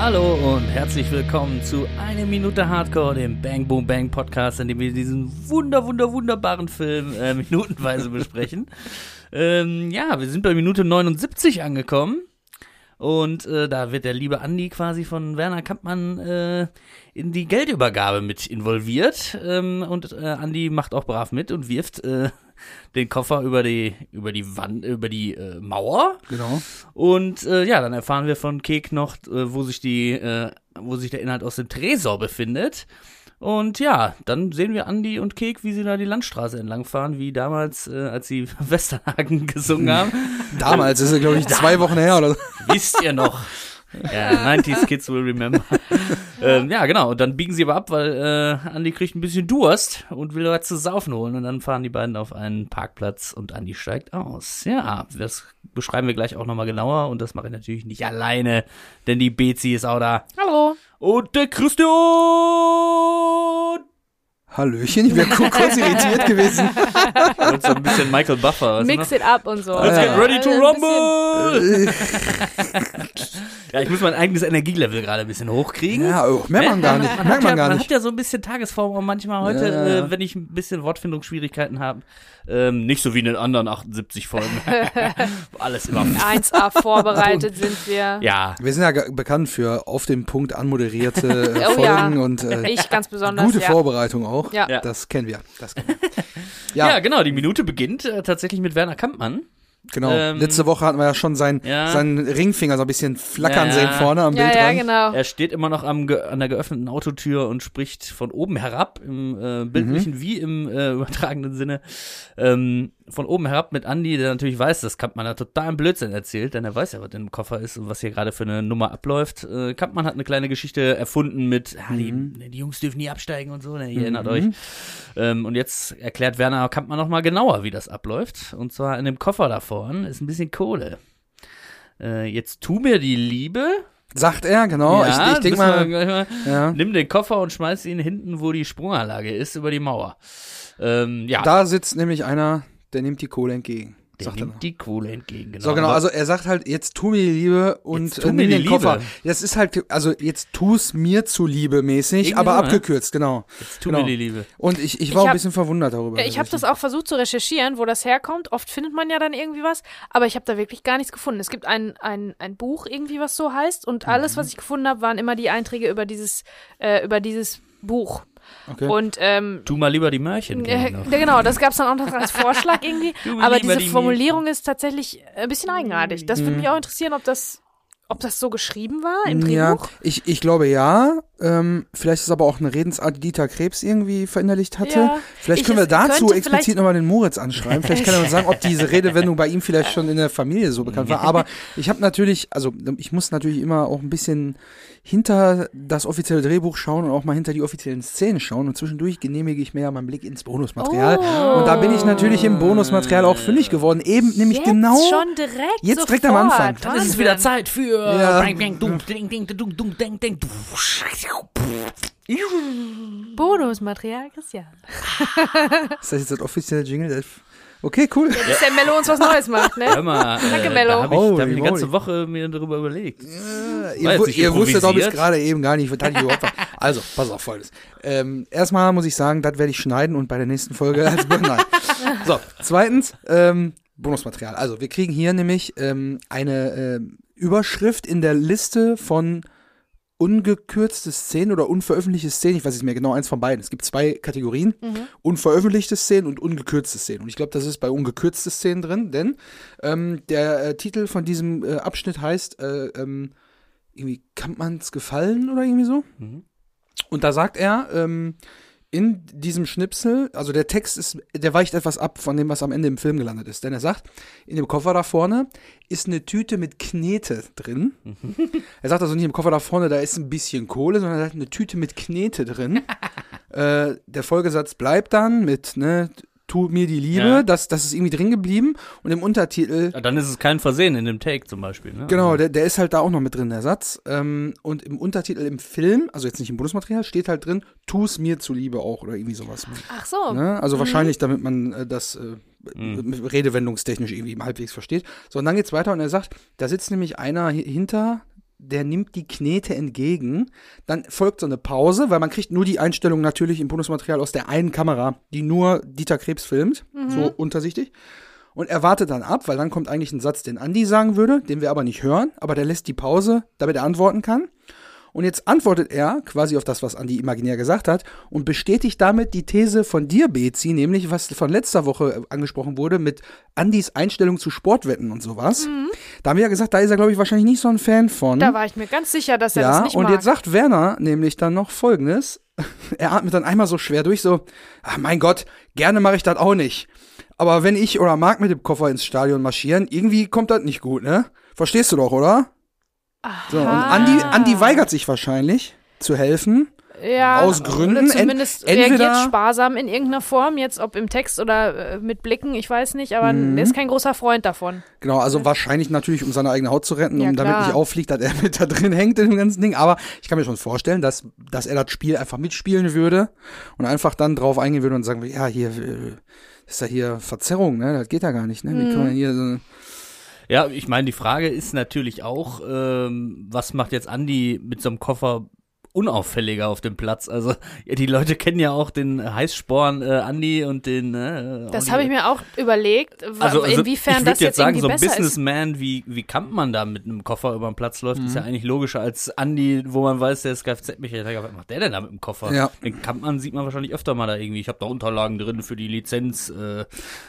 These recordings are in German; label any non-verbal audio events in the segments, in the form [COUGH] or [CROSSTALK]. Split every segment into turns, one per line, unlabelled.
Hallo und herzlich willkommen zu Eine Minute Hardcore, dem Bang Boom Bang Podcast, in dem wir diesen wunder, wunder, wunderbaren Film äh, [LAUGHS] minutenweise besprechen. ähm, ja, wir sind bei Minute 79 angekommen. Und äh, da wird der liebe Andi quasi von Werner Kampmann äh, in die Geldübergabe mit involviert. Ähm, und äh, Andi macht auch brav mit und wirft äh, den Koffer über die über die Wand über die äh, Mauer.
Genau.
Und äh, ja, dann erfahren wir von Kek noch, äh, wo sich die äh, wo sich der Inhalt aus dem Tresor befindet. Und ja, dann sehen wir Andi und Kek, wie sie da die Landstraße entlangfahren, wie damals, äh, als sie [LAUGHS] Westernhagen gesungen haben.
Damals, das ist ja, glaube ich, zwei Wochen her oder so.
Wisst ihr noch? [LAUGHS] Ja, 90s Kids will remember. [LAUGHS] ähm, ja, genau. Und dann biegen sie aber ab, weil äh, Andi kriegt ein bisschen Durst und will was zu saufen holen. Und dann fahren die beiden auf einen Parkplatz und Andi steigt aus. Ja, das beschreiben wir gleich auch nochmal genauer. Und das mache ich natürlich nicht alleine, denn die Bezi ist auch da.
Hallo.
Und der Christian!
Hallöchen, ich wäre kurz irritiert gewesen. [LAUGHS]
Und so ein bisschen Michael Buffer.
Mix
noch?
it up und so.
Let's get ready to rumble! [LAUGHS] ja, ich muss mein eigenes Energielevel gerade ein bisschen hochkriegen.
Ja, oh, merkt man gar nicht.
Man,
Merkt
hat
man
ja,
gar
man
nicht.
hat ja so ein bisschen Tagesform auch manchmal heute,
Ja, ja.
Äh, wenn ich ein bisschen Wortfindungsschwierigkeiten habe. Ähm, nicht so wie in den anderen 78 Folgen. [LAUGHS] Alles immer.
1A vorbereitet sind wir.
Ja.
Wir sind ja bekannt für auf den Punkt anmoderierte äh,
Oh
Folgen
ja.
und äh,
Ich ganz besonders.
gute
ja.
Vorbereitung auch.
Ja.
Ja.
Das kennen wir. Das kennen wir. [LAUGHS]
ja.
Ja,
genau. Die Minute beginnt äh, tatsächlich mit Werner Kampmann.
genau.
ähm,
Letzte Woche hatten wir ja schon seinen,
Ja.
seinen Ringfinger so ein bisschen flackern
Ja.
sehen vorne am
Ja,
Bild
ja, genau.
Er steht immer noch am ge an der geöffneten Autotür und spricht von oben herab, im äh, bildlichen
Mhm.
wie im äh, übertragenen Sinne, ähm, von oben herab mit Andy, der natürlich weiß, dass Kampmann da totalen Blödsinn erzählt, denn er weiß ja, was im Koffer ist und was hier gerade für eine Nummer abläuft. Äh, Kampmann hat eine kleine Geschichte erfunden mit, ah, die,
Mhm.
die Jungs dürfen nie absteigen und so, ne, ihr erinnert euch. Ähm, und jetzt erklärt Werner Kampmann nochmal genauer, wie das abläuft. Und zwar in dem Koffer da vorne ist ein bisschen Kohle. Äh, jetzt tu mir die Liebe,
Sagt er, genau. ich ich denke mal,
mal
ja.
nimm den Koffer und schmeiß ihn hinten, wo die Sprunganlage ist, über die Mauer. Ähm, ja,
da sitzt nämlich einer, der nimmt die Kohle entgegen.
der
sagt er
nimmt
noch.
die Kohle entgegen. Genau.
So, genau, also er sagt halt, jetzt tu mir die Liebe und
Jetzt tu
äh,
mir
nimm den Koffer.
Liebe.
Das ist halt, also jetzt tu's mir zuliebe mäßig,
Irgendwie
aber
ne?
abgekürzt, genau.
jetzt tu
genau.
mir die Liebe.
Und ich, ich
Ich
war auch ein
hab-
bisschen verwundert darüber.
Ich habe das auch versucht zu recherchieren, wo das herkommt. Oft findet man ja dann irgendwie was, aber ich habe da wirklich gar nichts gefunden. Es gibt ein, ein, ein Buch irgendwie, was so heißt, und alles,
Mhm.
was ich gefunden habe, waren immer die Einträge über dieses, äh, über dieses Buch.
Okay.
Und ähm,
Tu mal lieber die Mörchen.
äh, genau, das gab es dann auch noch als Vorschlag irgendwie. [LAUGHS] Aber diese
die
Formulierung ist tatsächlich ein bisschen eigenartig. Das
Mhm.
würde mich auch interessieren, ob das, ob das so geschrieben war im
ja,
Drehbuch.
ich, ich glaube ja. Ähm, vielleicht ist aber auch eine Redensart, die Dieter Krebs irgendwie verinnerlicht hatte.
Ja,
vielleicht
ich-
können wir dazu explizit nochmal den Moritz anschreiben. Vielleicht kann er uns sagen, ob diese Redewendung bei ihm vielleicht schon in der Familie so bekannt war. Aber ich habe natürlich, also ich muss natürlich immer auch ein bisschen hinter das offizielle Drehbuch schauen und auch mal hinter die offiziellen Szenen schauen. Und zwischendurch genehmige ich mir ja meinen Blick ins Bonusmaterial.
Oh.
Und da bin ich natürlich im Bonusmaterial auch fündig geworden. Eben nämlich
Jetzt
genau.
schon direkt
Jetzt direkt
sofort.
am Anfang.
Dann ist es wieder Zeit für
Ja.
Bonusmaterial, Christian. [LAUGHS]
Ist das jetzt das offizielle Jingle? Okay, cool.
Bis der Mello uns was Neues macht, ne?
Hör mal, äh,
Danke,
da
Mello.
habe ich, da hab ich eine ganze. Woche mir darüber überlegt.
Äh,
War
ihr, ihr wusstet doch bis
improvisiert?
gerade eben gar nicht, was überhaupt war. [LAUGHS] Also, pass auf, folgendes. Ähm, erstmal muss ich sagen, das werde ich schneiden und bei der nächsten Folge als Nein. So, zweitens, ähm, Bonusmaterial. Also, wir kriegen hier nämlich ähm, eine ähm, Überschrift in der Liste von ungekürzte Szenen oder unveröffentlichte Szenen. Ich weiß nicht mehr genau, eins von beiden. Es gibt zwei Kategorien. Unveröffentlichte Szenen und ungekürzte Szenen. Und ich glaube, das ist bei ungekürzte Szenen drin, denn ähm, der äh, Titel von diesem äh, Abschnitt heißt äh, ähm, irgendwie Kampmanns Gefallen oder irgendwie so.
Mhm.
Und da sagt er, ähm, in diesem Schnipsel, also der Text ist, der weicht etwas ab von dem, was am Ende im Film gelandet ist. Denn er sagt, in dem Koffer da vorne ist eine Tüte mit Knete drin. [LAUGHS] Er sagt also nicht im Koffer da vorne, da ist ein bisschen Kohle, sondern er sagt eine Tüte mit Knete drin. [LAUGHS] äh, der Folgesatz bleibt dann mit, ne, tu mir die Liebe,
Ja.
das, das ist irgendwie drin geblieben. Und im Untertitel
Ja, Dann ist es kein Versehen in dem Take zum Beispiel. Ne?
Genau, der, der ist halt da auch noch mit drin, der Satz. Ähm, und im Untertitel im Film, also jetzt nicht im Bonusmaterial, steht halt drin, tu's mir zuliebe auch oder irgendwie sowas.
Ach so.
Ne? Also wahrscheinlich, damit man äh, das äh,
Mhm.
redewendungstechnisch irgendwie halbwegs versteht. So, und dann geht's weiter und er sagt, da sitzt nämlich einer hi- hinter der nimmt die Knete entgegen. Dann folgt so eine Pause, weil man kriegt nur die Einstellung natürlich im Bonusmaterial aus der einen Kamera, die nur Dieter Krebs filmt, so untersichtig. Und er wartet dann ab, weil dann kommt eigentlich ein Satz, den Andi sagen würde, den wir aber nicht hören, aber der lässt die Pause, damit er antworten kann. Und jetzt antwortet er quasi auf das, was Andi imaginär gesagt hat und bestätigt damit die These von dir, Bezi, nämlich was von letzter Woche angesprochen wurde mit Andis Einstellung zu Sportwetten und sowas. Da haben wir ja gesagt, da ist er, glaube ich, wahrscheinlich nicht so ein Fan von.
Da war ich mir ganz sicher, dass er das
ja,
nicht
und
mag.
jetzt sagt Werner nämlich dann noch folgendes. [LAUGHS] Er atmet dann einmal so schwer durch, so, ach mein Gott, gerne mache ich das auch nicht. Aber wenn ich oder Marc mit dem Koffer ins Stadion marschieren, irgendwie kommt das nicht gut, ne? Verstehst du doch, oder? So, und Andi, Andi weigert sich wahrscheinlich zu helfen.
ja,
aus Gründen.
Zumindest
Ent- entweder-
reagiert sparsam in irgendeiner Form, jetzt ob im Text oder äh, mit Blicken, ich weiß nicht, aber
Mhm.
er ist kein großer Freund davon.
Genau, also wahrscheinlich natürlich, um seine eigene Haut zu retten,
Ja,
um damit nicht auffliegt, dass er [LAUGHS] mit da drin hängt in dem ganzen Ding. Aber ich kann mir schon vorstellen, dass, dass er das Spiel einfach mitspielen würde und einfach dann drauf eingehen würde und sagen, ja, hier äh, ist ja hier Verzerrung, ne? Das geht ja gar nicht, ne? Wie kann man hier so
Ja, ich meine, die Frage ist natürlich auch, ähm, was macht jetzt Andi mit so einem Koffer unauffälliger auf dem Platz? Also ja, die Leute kennen ja auch den Heißsporn äh, Andi und den. Äh,
Das habe ich mir auch überlegt,
also, also
inwiefern
ich
das jetzt
sagen,
irgendwie
so ein
besser ist.
Businessman wie wie Kampmann da mit einem Koffer über den Platz läuft,
Mhm.
ist ja eigentlich logischer als Andi, wo man weiß, der ist Kfz-Mechaniker. Was macht der denn da mit dem Koffer?
Ja.
Den Kampmann sieht man wahrscheinlich öfter mal da irgendwie. Ich habe da Unterlagen drin für die Lizenz, äh,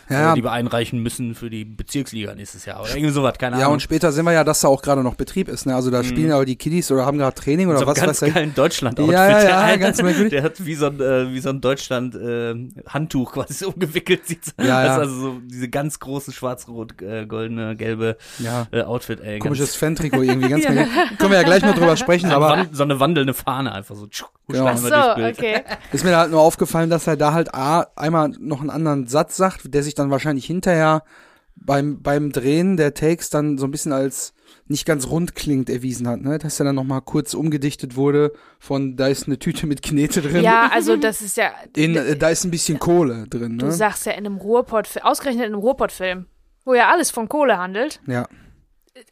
Ja.
äh, die wir einreichen müssen für die Bezirksliga nächstes Jahr oder irgendwie sowas, keine
Ja,
Ahnung.
und später sehen wir ja, dass da auch gerade noch Betrieb ist, ne? Also da spielen aber die Kiddies oder haben gerade Training oder
so
was weiß ich.
Geilen Deutschland
Ja, ja, ja, ganz merkwürdig.
Der hat wie so ein, äh, wie so ein Deutschland äh, Handtuch [LAUGHS] quasi so umgewickelt sieht.
Ja, ja.
Das ist also so diese ganz große schwarz-rot äh, gelbe
Ja.
äh, Outfit, ey.
Komisches Fan-Trikot irgendwie, ganz [LAUGHS] merkwürdig. Können wir ja gleich noch drüber sprechen, aber
so eine wandelnde Fahne einfach so. tschuh,
Genau.
so,
durchs Bild.
okay. [LAUGHS]
Ist mir halt nur aufgefallen, dass er da halt A, einmal noch einen anderen Satz sagt, der sich dann wahrscheinlich hinterher beim, beim Drehen der Takes dann so ein bisschen als nicht ganz rund klingt erwiesen hat, ne? Dass er dann nochmal kurz umgedichtet wurde von da ist eine Tüte mit Knete drin.
Ja, also das ist ja,
In, äh, da ist ein bisschen Kohle drin,
du
ne?
sagst ja in einem Ruhrpott, ausgerechnet in einem Ruhrpottfilm, wo ja alles von Kohle handelt.
Ja.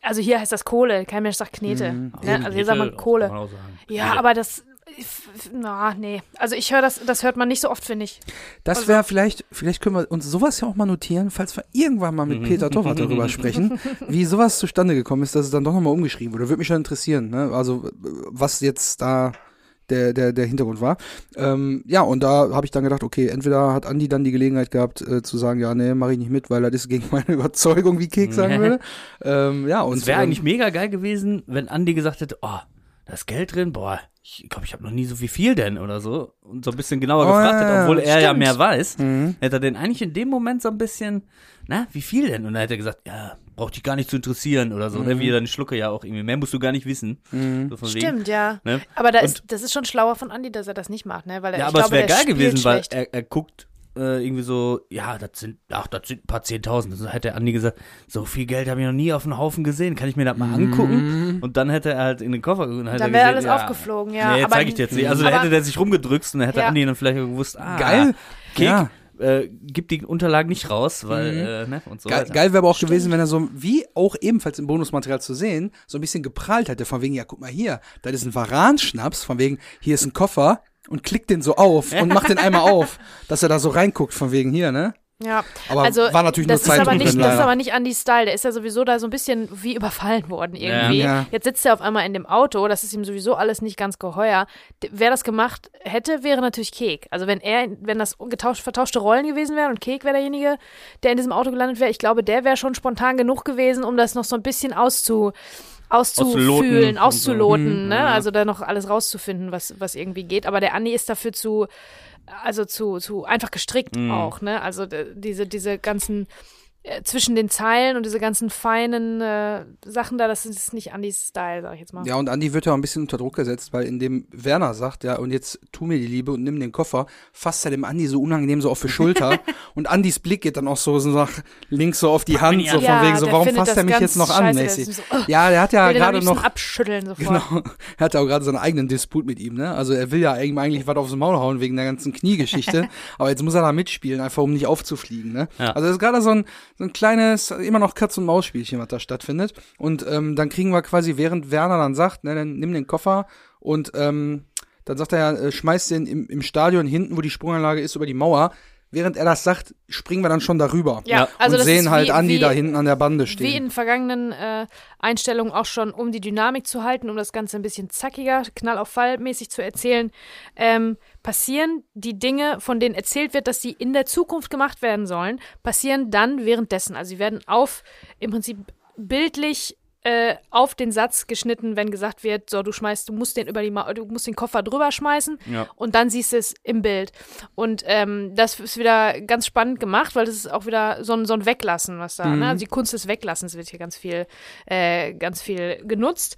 Also hier heißt das Kohle, kein Mensch sagt Knete.
Mhm.
Ne? Also hier sagt man Kohle. Ja, aber das, na, nee. Also ich höre das, das hört man nicht so oft, finde ich.
Das
Also
wäre vielleicht, vielleicht können wir uns sowas ja auch mal notieren, falls wir irgendwann mal mit Peter Toffert darüber sprechen, wie sowas zustande gekommen ist, dass es dann doch nochmal umgeschrieben wurde. Würde mich schon interessieren, ne? Also, was jetzt da der, der, der Hintergrund war. Ähm, ja, und da habe ich dann gedacht, okay, entweder hat Andi dann die Gelegenheit gehabt, äh, zu sagen, ja, nee, mache ich nicht mit, weil das ist gegen [LAUGHS] meine Überzeugung, wie Kek sagen [LAUGHS] würde. Ähm, ja, und
Es wäre
ähm,
eigentlich mega geil gewesen, wenn Andi gesagt hätte, oh, da ist Geld drin, boah, ich glaube, ich habe noch nie so wie viel denn oder so. Und so ein bisschen genauer
Oh,
gefragt
ja,
hätte,
ja,
obwohl er ja
stimmt.
mehr weiß,
Mhm.
hätte er den eigentlich in dem Moment so ein bisschen, na, wie viel denn? Und dann hätte er gesagt, ja, braucht dich gar nicht zu interessieren oder so,
Mhm.
ne? Wie dann Schlucke ja auch irgendwie. Mehr musst du gar nicht wissen. So von wegen,
Stimmt, ja.
Ne?
Aber da
Und-
ist, das ist schon schlauer von Andi, dass er das nicht macht, ne? Weil er,
Ja,
ich
aber es
glaube,
wäre
der
geil gewesen, weil
schlecht.
er, er guckt äh, irgendwie so, ja, das sind, ach, das sind ein paar Zehntausend. Also hätte Andi gesagt, so viel Geld habe ich noch nie auf einen Haufen gesehen, kann ich mir das mal angucken? Und dann hätte er halt in den Koffer geguckt und hätte
Dann wäre alles
ja,
aufgeflogen, ja.
Nee, zeige ich dir jetzt nicht. Also da hätte der sich rumgedrückt und dann hätte
Ja.
Andi dann vielleicht gewusst, ah,
Geil.
Kek,
Ja.
äh, gib die Unterlagen nicht raus, weil, äh, ne, und so
Geil, geil wäre aber auch gewesen, wenn er so, wie auch ebenfalls im Bonusmaterial zu sehen, so ein bisschen geprahlt hätte, von wegen, ja, guck mal hier, das ist ein Varan-Schnaps, von wegen, hier ist ein Koffer und klickt den so auf und macht den einmal auf, [LAUGHS] dass er da so reinguckt, von wegen hier, ne?
Ja,
Aber
also
war natürlich
das
nur
ist aber nicht, Das ist aber nicht Andys Style. Der ist ja sowieso da so ein bisschen wie überfallen worden irgendwie.
Ja.
Jetzt sitzt er auf einmal in dem Auto. Das ist ihm sowieso alles nicht ganz geheuer. D- Wer das gemacht hätte, wäre natürlich Kek. Also wenn er, wenn das getauscht, vertauschte Rollen gewesen wären und Kek wäre derjenige, der in diesem Auto gelandet wäre, ich glaube, der wäre schon spontan genug gewesen, um das noch so ein bisschen auszu auszufühlen,
Auszuloten so.
ne?
Ja.
Also da noch alles rauszufinden, was, was irgendwie geht. Aber der Andi ist dafür zu, also zu, zu einfach gestrickt
Mhm.
auch, ne? Also diese, diese ganzen zwischen den Zeilen und diese ganzen feinen äh, Sachen da, das ist nicht Andys Style, sag ich jetzt mal.
Ja, und Andi wird ja auch ein bisschen unter Druck gesetzt, weil indem Werner sagt, ja, und jetzt tu mir die Liebe und nimm den Koffer, fasst er dem Andi so unangenehm so auf die Schulter [LAUGHS] und Andis Blick geht dann auch so, so nach links so auf die Hand, so
Ja,
von wegen so, warum fasst er mich jetzt noch an,
scheiße, der
mäßig.
so, oh,
Ja, der hat ja gerade noch,
abschütteln sofort.
Genau. Er hat ja auch gerade seinen eigenen Disput mit ihm, ne? Also er will ja ihm eigentlich was aufs Maul hauen wegen der ganzen Kniegeschichte. [LAUGHS] aber jetzt muss er da mitspielen, einfach um nicht aufzufliegen, ne?
Ja.
Also das ist gerade so ein, so ein kleines, immer noch Katz-und-Maus-Spielchen, was da stattfindet. Und ähm, dann kriegen wir quasi, während Werner dann sagt, ne, dann nimm den Koffer und ähm, dann sagt er ja, äh, schmeiß den im, im Stadion hinten, wo die Sprunganlage ist, über die Mauer. Während er das sagt, springen wir dann schon darüber.
Ja, also
und sehen halt
wie,
Andi
wie,
da hinten an der Bande
Wie
stehen.
in vergangenen äh, Einstellungen auch schon, um die Dynamik zu halten, um das Ganze ein bisschen zackiger, knall auf Fall mäßig zu erzählen, ähm, passieren die Dinge, von denen erzählt wird, dass sie in der Zukunft gemacht werden sollen, passieren dann währenddessen. Also sie werden auf, im Prinzip bildlich äh, auf den Satz geschnitten, wenn gesagt wird, so du schmeißt, du musst den über die, Ma du musst den Koffer drüber schmeißen
Ja.
und dann siehst du es im Bild. Und ähm, das ist wieder ganz spannend gemacht, weil das ist auch wieder so ein, so ein Weglassen, was da,
Mhm.
ne? Also die Kunst des Weglassens wird hier ganz viel, äh, ganz viel genutzt.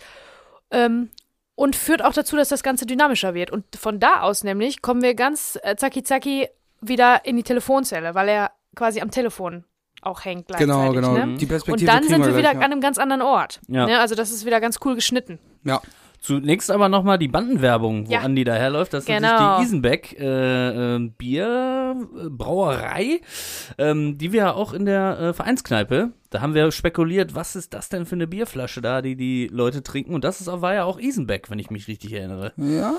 Ähm, und führt auch dazu, dass das Ganze dynamischer wird. Und von da aus nämlich kommen wir ganz äh, zacki zacki wieder in die Telefonzelle, weil er quasi am Telefon auch hängt gleichzeitig.
Genau, genau.
Ne?
Die
Und
Perspektive
dann
kriegen
sind wir
gleich,
wieder
ja.
an einem ganz anderen Ort.
Ja.
Ne? Also das ist wieder ganz cool geschnitten.
Ja.
Zunächst aber nochmal die Bandenwerbung, wo
Ja.
Andi daherläuft. Das ist
Genau.
natürlich die Isenbeck äh, äh, Bierbrauerei, ähm, die wir auch in der äh, Vereinskneipe, da haben wir spekuliert, was ist das denn für eine Bierflasche da, die die Leute trinken. Und das ist, auch- war ja auch Isenbeck, wenn ich mich richtig erinnere.
Ja,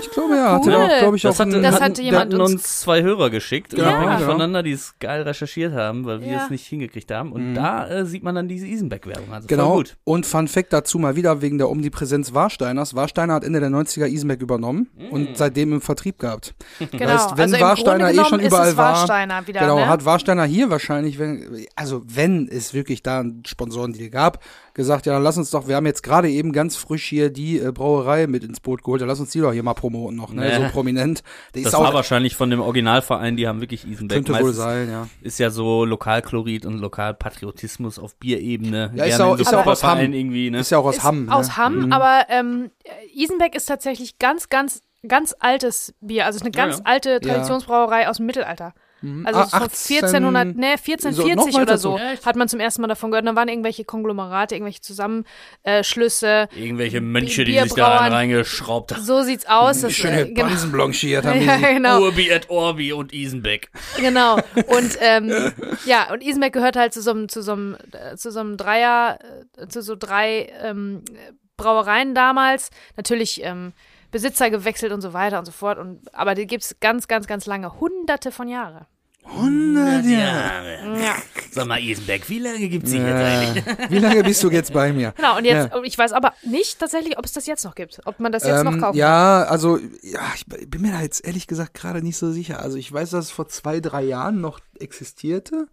ich glaube ja. Hatte
cool.
auch, glaube ich,
Das,
auch
hatte,
einen-
Das
hatten,
hatte jemand
hatten
uns-
uns zwei Hörer geschickt,
Genau,
unabhängig
genau.
voneinander, die es geil recherchiert haben, weil wir
Ja.
es nicht hingekriegt haben. Und da äh, sieht man dann diese Isenbeck-Werbung. Also
Genau.
voll gut.
Und Fun Fact dazu mal wieder wegen der Omnipräsenz Warsteiners. Warsteiner hat Ende der 90er Isenbeck übernommen
Mm.
und seitdem im Vertrieb gehabt.
Genau.
Heißt, wenn
also
Warsteiner eh schon
genommen ist
überall
es
war,
Warsteiner wieder,
genau,
ne?
hat Warsteiner hier wahrscheinlich, wenn, also wenn es wirklich da einen Sponsorendeal gab, gesagt, ja, dann lass uns doch, wir haben jetzt gerade eben ganz frisch hier die äh, Brauerei mit ins Boot geholt, dann lass uns die doch hier mal promoten noch, ne,
Ja.
so prominent. Der
Das
ist
war wahrscheinlich von dem Originalverein, die haben wirklich Isenbeck.
könnte wohl
Meistens
sein, ja.
ist ja so Lokalchlorid und Lokalpatriotismus auf Bierebene.
Ja, ist auch- ist
so
auch aus Hamm.
irgendwie, ne?
Ist ja auch aus
ist
Hamm.
Aus
ne?
Hamm,
Mhm.
aber ähm, Isenbeck ist tatsächlich ganz, ganz, ganz altes Bier. Also es ist eine
Ja,
ganz
ja.
alte Traditionsbrauerei aus dem Mittelalter. Also
Ah,
es ist von
18
1400, ne,
so, noch
1440
weiter
oder so
echt?
hat man zum ersten Mal davon gehört. Da waren irgendwelche Konglomerate, irgendwelche Zusammenschlüsse.
Irgendwelche Mönche, die sich da reingeschraubt haben.
So sieht's aus. Das,
Schöne
äh, genau.
Bansen blanchiert [LAUGHS] haben die
Ja,
sich.
genau.
Urbi et Orbi und Isenbeck.
Genau. Und ähm, [LAUGHS] ja, und Isenbeck gehört halt zu so einem, zu so einem, äh, zu so einem Dreier, äh, zu so drei ähm, Brauereien damals. Natürlich ähm, Besitzer gewechselt und so weiter und so fort. Und, aber die gibt's ganz, ganz, ganz lange, hunderte von Jahren.
100 Jahre.
Ja.
Ja.
Sag mal, Isenbeck, wie lange gibt's sie jetzt
Ja.
eigentlich? [LAUGHS]
Wie lange bist du jetzt bei mir?
Genau, und jetzt,
Ja.
ich weiß aber nicht tatsächlich, ob es das jetzt noch gibt. Ob man das jetzt noch
Ähm,
kaufen kann.
ja, also ja, ich bin mir da jetzt ehrlich gesagt gerade nicht so sicher. Also ich weiß, dass es vor zwei, drei Jahren noch existierte.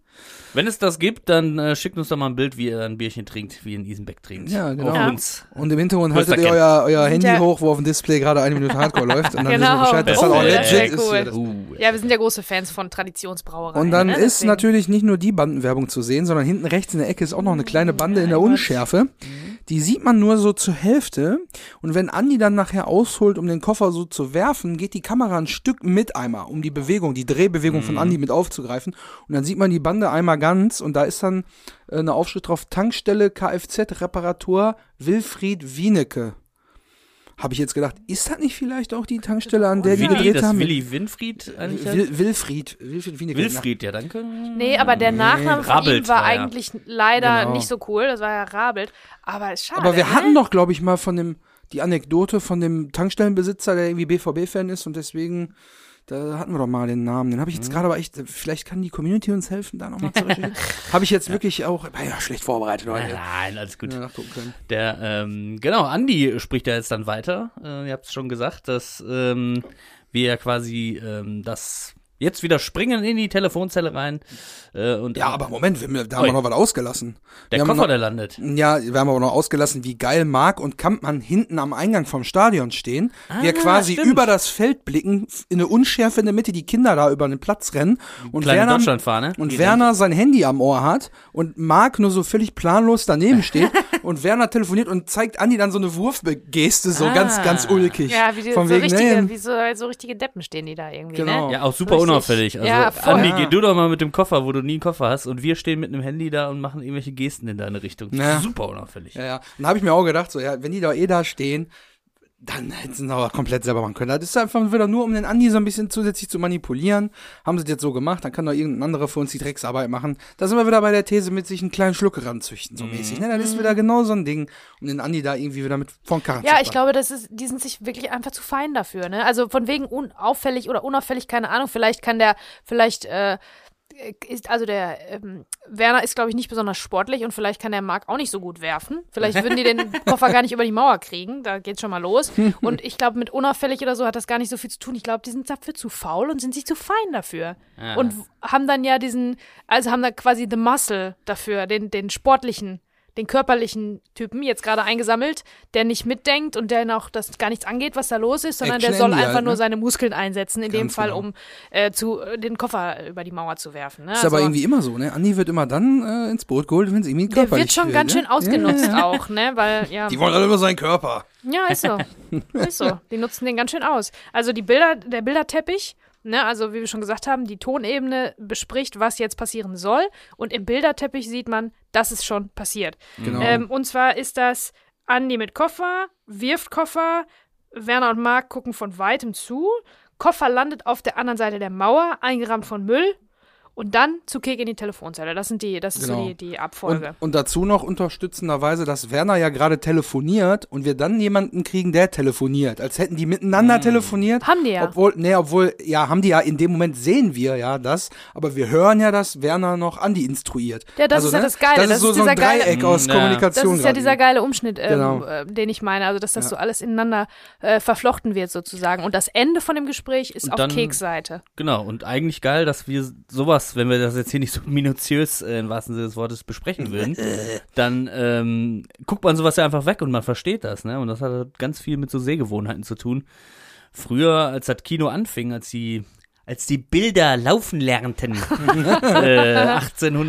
Wenn es das gibt, dann äh, schickt uns doch mal ein Bild, wie ihr ein Bierchen trinkt, wie ihr ein Isenbeck trinkt.
Ja, genau.
Ja.
Und im Hintergrund haltet ihr euer, euer Handy
ja-
hoch, wo auf dem Display gerade eine Minute Hardcore läuft. Und dann
Genau.
wissen wir Bescheid, dass das
Oh,
auch
das
legit
wär
ist.
cool.
Hier. Das-
Uh.
Ja, wir sind ja große Fans von Traditionsbrauereien.
Und dann
ne?
ist
Deswegen.
natürlich nicht nur die Bandenwerbung zu sehen, sondern hinten rechts in der Ecke ist auch noch eine kleine Bande in der Unschärfe. Die sieht man nur so zur Hälfte. Und wenn Andi dann nachher ausholt, um den Koffer so zu werfen, geht die Kamera ein Stück mit einmal, um die Bewegung, die Drehbewegung von Andi mit aufzugreifen. Und dann sieht man die Bande einmal ganz und da ist dann äh, eine Aufschrift drauf, Tankstelle Kfz-Reparatur Wilfried Wienecke. Habe ich jetzt gedacht, ist das nicht vielleicht auch die Tankstelle, an der die
Willi,
gedreht
das
haben?
Willi Winfried eigentlich?
Wil Wilfried. Wilfried Wienecke.
Wilfried, ja, danke.
Nee, aber der Nachname von
Rabelt
ihm war
war ja.
eigentlich leider
Genau.
nicht so cool. Das war ja Rabelt. Aber ist schade.
Aber wir
ne?
hatten doch, glaube ich, mal von dem, die Anekdote von dem Tankstellenbesitzer, der irgendwie BVB-Fan ist und deswegen, da hatten wir doch mal den Namen. Den habe ich jetzt gerade aber echt, vielleicht kann die Community uns helfen, da nochmal zu habe ich jetzt wirklich auch, war ja schlecht vorbereitet heute.
Nein, alles gut.
Ja.
Der, ähm, genau, Andi spricht ja jetzt dann weiter. Äh, ihr habt es schon gesagt, dass ähm, wir ja quasi ähm, das jetzt wieder springen in die Telefonzelle rein. Äh, und
Ja, aber Moment, wir, da haben wir noch was ausgelassen.
der
wir
Koffer,
noch,
der landet.
Ja, wir haben aber noch ausgelassen, wie geil Marc und Kampmann hinten am Eingang vom Stadion stehen. wir quasi
stimmt.
über das Feld blicken, in eine Unschärfe in der Mitte, die Kinder da über den Platz rennen. Und
Kleine
Werner,
Deutschlandfahne.
und
Die
Werner sein Handy am Ohr hat und Marc nur so völlig planlos daneben [LAUGHS] steht und Werner telefoniert und zeigt Andi dann so eine Wurfgeste, so
Ah.
ganz, ganz ulkig.
Ja, wie, die,
Von
so,
wegen,
richtige,
nee.
wie so, so richtige Deppen stehen die da irgendwie.
Genau.
Ne?
Ja, auch super
Richtig.
Unauffällig. Also,
Ja, voll.
Andi, geh du doch mal mit dem Koffer, wo du nie einen Koffer hast, und wir stehen mit einem Handy da und machen irgendwelche Gesten in deine Richtung.
Ja.
Super unauffällig.
Ja, ja. Dann habe ich mir auch gedacht, so, ja, wenn die da eh da stehen, Dann hätten sie es aber komplett selber machen können. Das ist einfach wieder nur, um den Andi so ein bisschen zusätzlich zu manipulieren. Haben sie das jetzt so gemacht, dann kann doch irgendein anderer für uns die Drecksarbeit machen. Da sind wir wieder bei der These mit sich einen kleinen Schluck ranzüchten, so mäßig. Ne? Dann ist wieder genau so ein Ding, um den Andi da irgendwie wieder mit von Karren zu
Ja, ich glaube, das ist, die sind sich wirklich einfach zu fein dafür, ne? Also von wegen unauffällig oder unauffällig, keine Ahnung, vielleicht kann der, vielleicht, äh, ist, also der ähm, Werner ist, glaube ich, nicht besonders sportlich und vielleicht kann der Marc auch nicht so gut werfen. Vielleicht würden die den [LAUGHS] Koffer gar nicht über die Mauer kriegen. Da geht's schon mal los. Und ich glaube, mit unauffällig oder so hat das gar nicht so viel zu tun. Ich glaube, die sind dafür zu faul und sind sich zu fein dafür.
Ja.
Und haben dann ja diesen, also haben da quasi the muscle dafür, den, den sportlichen, den körperlichen Typen jetzt gerade eingesammelt, der nicht mitdenkt und der auch das gar nichts angeht, was da los ist, sondern der
Action
soll
Andy
einfach
halt,
nur
ne?
seine Muskeln einsetzen, in dem
Ganz
Fall,
genau.
um äh, zu, äh, den Koffer über die Mauer zu werfen. Ne?
ist aber
Also-
irgendwie immer so, ne? Andi wird immer dann äh, ins Boot geholt, wenn es irgendwie
der
körperlich
wird schon
wird,
ganz
ne?
schön ausgenutzt auch, ne? Weil, ja.
Die wollen alle immer seinen Körper.
Ja, ist so. [LAUGHS] ist so. Die nutzen den ganz schön aus. Also die Bilder, der Bilderteppich, ne, also wie wir schon gesagt haben, die Tonebene bespricht, was jetzt passieren soll. Und im Bilderteppich sieht man, das ist schon passiert.
Genau.
Ähm, und zwar ist das Andi mit Koffer, wirft Koffer, Werner und Marc gucken von weitem zu. Koffer landet auf der anderen Seite der Mauer, eingerahmt von Müll. Und dann zu Kek in die Telefonzelle. Das sind die, das ist
Genau.
so die, die
Und,
Abfolge.
und dazu noch unterstützenderweise, dass Werner ja gerade telefoniert und wir dann jemanden kriegen, der telefoniert. Als hätten die miteinander telefoniert.
Haben die ja.
Obwohl, nee, obwohl, ja, haben die ja, in dem Moment sehen wir ja das, aber wir hören ja, dass Werner noch Andi instruiert. Also,
Ja, das ist ja das Geile,
Das,
das
ist so,
ist
so ein
dieser geile-
Dreieck aus
Mm, ja.
Kommunikation.
Das ist ja dieser geile Umschnitt, ähm,
Genau.
äh, den ich meine. Also, dass das
Ja.
so alles ineinander äh, verflochten wird, sozusagen. Und das Ende von dem Gespräch ist
Und
auf
dann-
Keks Seite.
Genau, und eigentlich geil, dass wir sowas, wenn wir das jetzt hier nicht so [LAUGHS] minutiös äh, im wahrsten Sinne des Wortes besprechen würden, [LAUGHS] dann ähm, guckt man sowas ja einfach weg und man versteht das, ne? Und das hat halt ganz viel mit so Sehgewohnheiten zu tun. Früher, als das Kino anfing, als die als die Bilder laufen lernten, [LAUGHS] äh, [LAUGHS]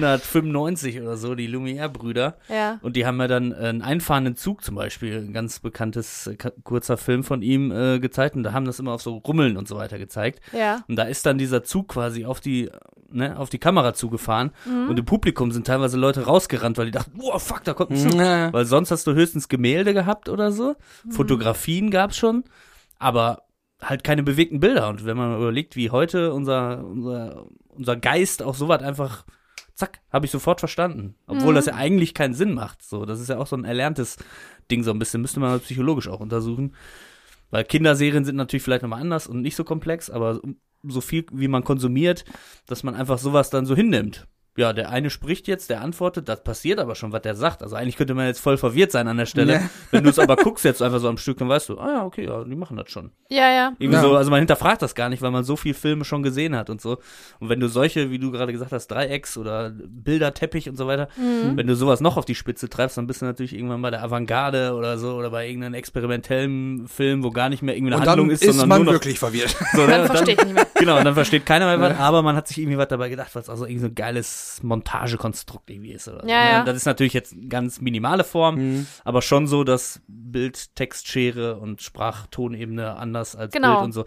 1895 oder so, die Lumière-Brüder,
Ja.
und die haben ja dann einen einfahrenden Zug zum Beispiel, ein ganz bekanntes äh, kurzer Film von ihm äh, gezeigt und da haben das immer auf so Rummeln und so weiter gezeigt.
Ja.
Und da ist dann dieser Zug quasi auf die, ne, auf die Kamera zugefahren
Mhm.
und im Publikum sind teilweise Leute rausgerannt, weil die dachten, boah, fuck, da kommt ein Zug.
Ja.
Weil sonst hast du höchstens Gemälde gehabt oder so.
Mhm.
Fotografien gab's schon, aber halt keine bewegten Bilder. Und wenn man überlegt, wie heute unser, unser, unser Geist auf sowas einfach, zack, habe ich sofort verstanden. Obwohl
Mhm.
das ja eigentlich keinen Sinn macht. So, das ist ja auch so ein erlerntes Ding so ein bisschen. Müsste man psychologisch auch untersuchen. Weil Kinderserien sind natürlich vielleicht nochmal anders und nicht so komplex, aber so viel, wie man konsumiert, dass man einfach sowas dann so hinnimmt. Ja, der eine spricht jetzt, der antwortet, das passiert aber schon, was der sagt. Also eigentlich könnte man jetzt voll verwirrt sein an der Stelle.
Ja.
Wenn du es aber [LAUGHS] guckst jetzt einfach so am Stück, dann weißt du, ah ja, okay, ja, die machen das schon.
Ja, ja.
Irgendwie
Ja.
so, also man hinterfragt das gar nicht, weil man so viel Filme schon gesehen hat und so. Und wenn du solche, wie du gerade gesagt hast, Dreiecks oder Bilderteppich und so weiter,
Mhm.
wenn du sowas noch auf die Spitze treibst, dann bist du natürlich irgendwann bei der Avantgarde oder so oder bei irgendeinem experimentellen Film, wo gar nicht mehr irgendwie eine
Und
Handlung
dann
ist,
ist
sondern
man
nur noch
wirklich verwirrt.
so,
Dann
ne,
verstehe ich nicht mehr.
Genau, und dann versteht keiner mehr was, aber man hat sich irgendwie was dabei gedacht, was auch so irgendwie so ein geiles Montagekonstrukt irgendwie ist. Oder so,
Ja,
ne?
ja.
Das ist natürlich jetzt eine ganz minimale Form,
Mhm.
aber schon so, dass Bild, Textschere und Sprachtonebene anders als
Genau.
Bild und so.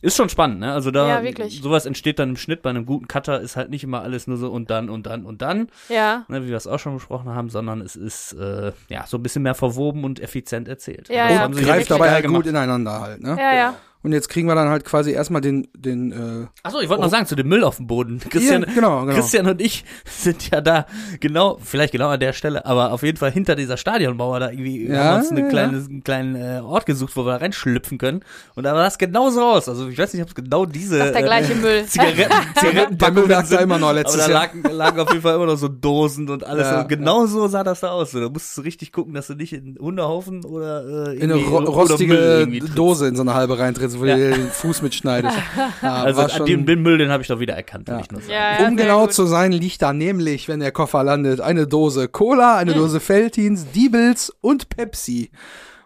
Ist schon spannend, ne? Also da,
Ja, wirklich.
sowas entsteht dann im Schnitt bei einem guten Cutter, ist halt nicht immer alles nur so und dann und dann und dann,
Ja.
ne, wie wir es auch schon besprochen haben, sondern es ist, äh, ja, so ein bisschen mehr verwoben und effizient erzählt.
Ja,
Und das
ja.
sie
Und
hier
greift dabei halt gut ineinander halt, ne?
Ja, ja.
Und jetzt kriegen wir dann halt quasi erstmal den, den, äh,
Achso, ich wollte noch sagen, zu dem Müll auf dem Boden. Christian,
ja, genau, genau.
Christian und ich [LAUGHS] sind ja da genau, vielleicht genau an der Stelle, aber auf jeden Fall hinter dieser Stadionmauer da irgendwie
Ja,
haben wir uns eine
ja.
kleine, einen kleinen äh, Ort gesucht, wo wir da reinschlüpfen können. Und da sah es genauso aus. Also ich weiß nicht, ob es genau diese
Das ist der gleiche Müll. [LAUGHS]
Zigaretten, [LAUGHS] Zigarettenpackungen
Der Müll lag da immer noch
aber
letztes
da
Jahr.
lagen, lagen auf jeden Fall immer noch so Dosen und alles.
Ja,
und genau so sah das da aus. Da musst du richtig gucken, dass du nicht in einen Hundehaufen oder äh,
in eine ro rostige. Dose in so eine halbe reintrittst, wo
Ja.
du den Fuß mitschneidest. [LAUGHS] Ja,
Also
war schon,
den, den Müll, den habe ich doch wieder erkannt,
Ja.
ich nur sagen.
Ja, ja,
um genau
gut.
zu sein, liegt da nämlich, wenn der Koffer landet, eine Dose Cola, eine Dose Feltins, Diebels und Pepsi.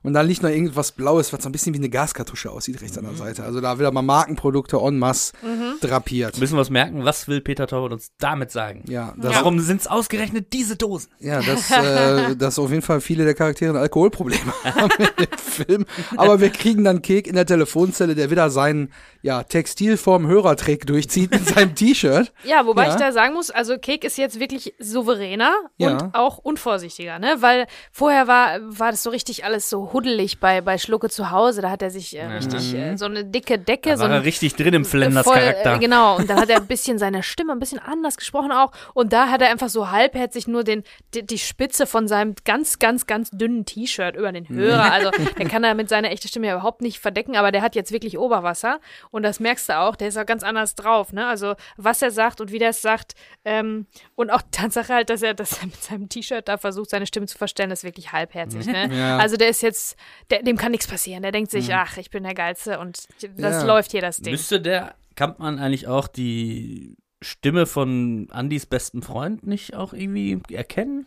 Und da liegt noch irgendwas Blaues, was so ein bisschen wie eine Gaskartusche aussieht, rechts an der Seite. Also da wieder mal Markenprodukte en masse drapiert.
Müssen wir uns merken, was will Peter Torwart uns damit sagen?
Ja, das,
Warum sind es ausgerechnet diese Dosen?
ja, dass, äh, [LAUGHS] dass auf jeden Fall viele der Charaktere ein Alkoholproblem [LAUGHS] haben in dem Film. Aber wir kriegen dann Kek in der Telefonzelle, der wieder seinen ja, Textilform Hörertrick durchzieht mit seinem T-Shirt.
Ja, wobei
Ja.
ich da sagen muss, also Kek ist jetzt wirklich souveräner
Ja.
und auch unvorsichtiger, ne? Weil vorher war, war das so richtig alles so huddelig bei, bei Schlucke zu Hause. Da hat er sich äh, richtig äh, so eine dicke Decke.
Da
so
war
ein,
er richtig drin im Flenders
voll,
Charakter.
Äh, genau, und dann hat er ein [LAUGHS] bisschen seine Stimme ein bisschen anders gesprochen auch. Und da hat er einfach so halbherzig nur den, die, die Spitze von seinem ganz, ganz, ganz dünnen T-Shirt über den Hörer. Also der kann er mit seiner echten Stimme ja überhaupt nicht verdecken, aber der hat jetzt wirklich Oberwasser. Und das merkst du auch, der ist auch ganz anders drauf. Ne? Also was er sagt und wie der es sagt. Ähm, und auch Tatsache halt, dass er, dass er mit seinem T-Shirt da versucht, seine Stimme zu verstellen, ist wirklich halbherzig. Ne? [LAUGHS]
Ja.
Also der ist jetzt, der, dem kann nichts passieren. Der denkt sich, ach, ich bin der Geilste und das
Ja.
läuft hier das Ding.
Müsste der Kampmann eigentlich auch die Stimme von Andys besten Freund nicht auch irgendwie erkennen?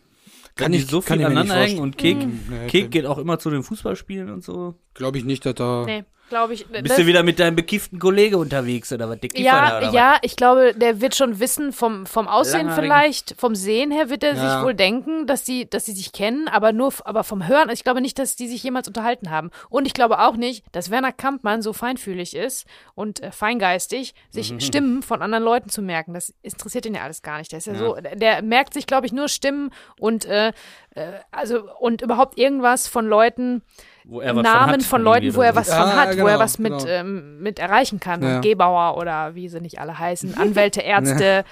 Kann ich-
so
kann
viel
nicht
aneinander hängen und Kek,
Nee,
Kek geht auch immer zu den Fußballspielen und so.
Glaube ich nicht, dass da.
Nee, glaube ich.
Bist
das-
du wieder mit deinem bekifften Kollege unterwegs oder was? Da,
Ja,
oder
ja, ich glaube, der wird schon wissen, vom, vom Aussehen
Langhaarig.
vielleicht, vom Sehen her wird er
Ja.
sich wohl denken, dass die, dass die sich kennen, aber nur, aber vom Hören, ich glaube nicht, dass die sich jemals unterhalten haben. Und ich glaube auch nicht, dass Werner Kampmann so feinfühlig ist und äh, feingeistig, sich
Mhm.
Stimmen von anderen Leuten zu merken. Das interessiert ihn ja alles gar nicht. Der ist ja, so, der merkt sich, glaube ich, nur Stimmen und, äh, äh, also, und überhaupt irgendwas von Leuten,
was
Namen
hat,
von Leuten, wo er was von hat, wo
genau,
er was mit,
genau.
ähm, mit erreichen kann.
Ja.
Gebauer oder wie sie nicht alle heißen, [LAUGHS] Anwälte, Ärzte,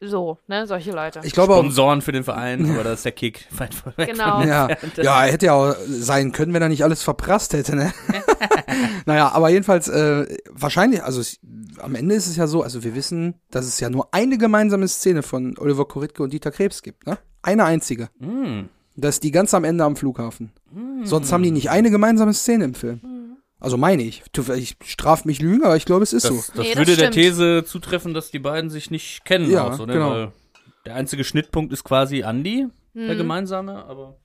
so, ne, solche Leute.
Ich glaube auch.
Sponsoren für den Verein, aber das ist der Kick. Weit von weg
Genau.
Ja, ja, hätte ja auch sein können, wenn er nicht alles verprasst hätte, ne? [LAUGHS] naja, aber jedenfalls, äh, wahrscheinlich, also es, am Ende ist es ja so, also wir wissen, dass es ja nur eine gemeinsame Szene von Oliver Koritke und Dieter Krebs gibt, ne? Eine einzige.
Mm.
Das ist die ganz am Ende am Flughafen. Sonst haben die nicht eine gemeinsame Szene im Film. Also meine ich. Ich straf mich lügen, aber ich glaube, es ist
Das,
so.
das
Nee, das
würde der
stimmt.
These zutreffen, dass die beiden sich nicht kennen.
Ja,
auch so, ne?
genau.
Weil der einzige Schnittpunkt ist quasi Andi,
Mhm.
der gemeinsame, aber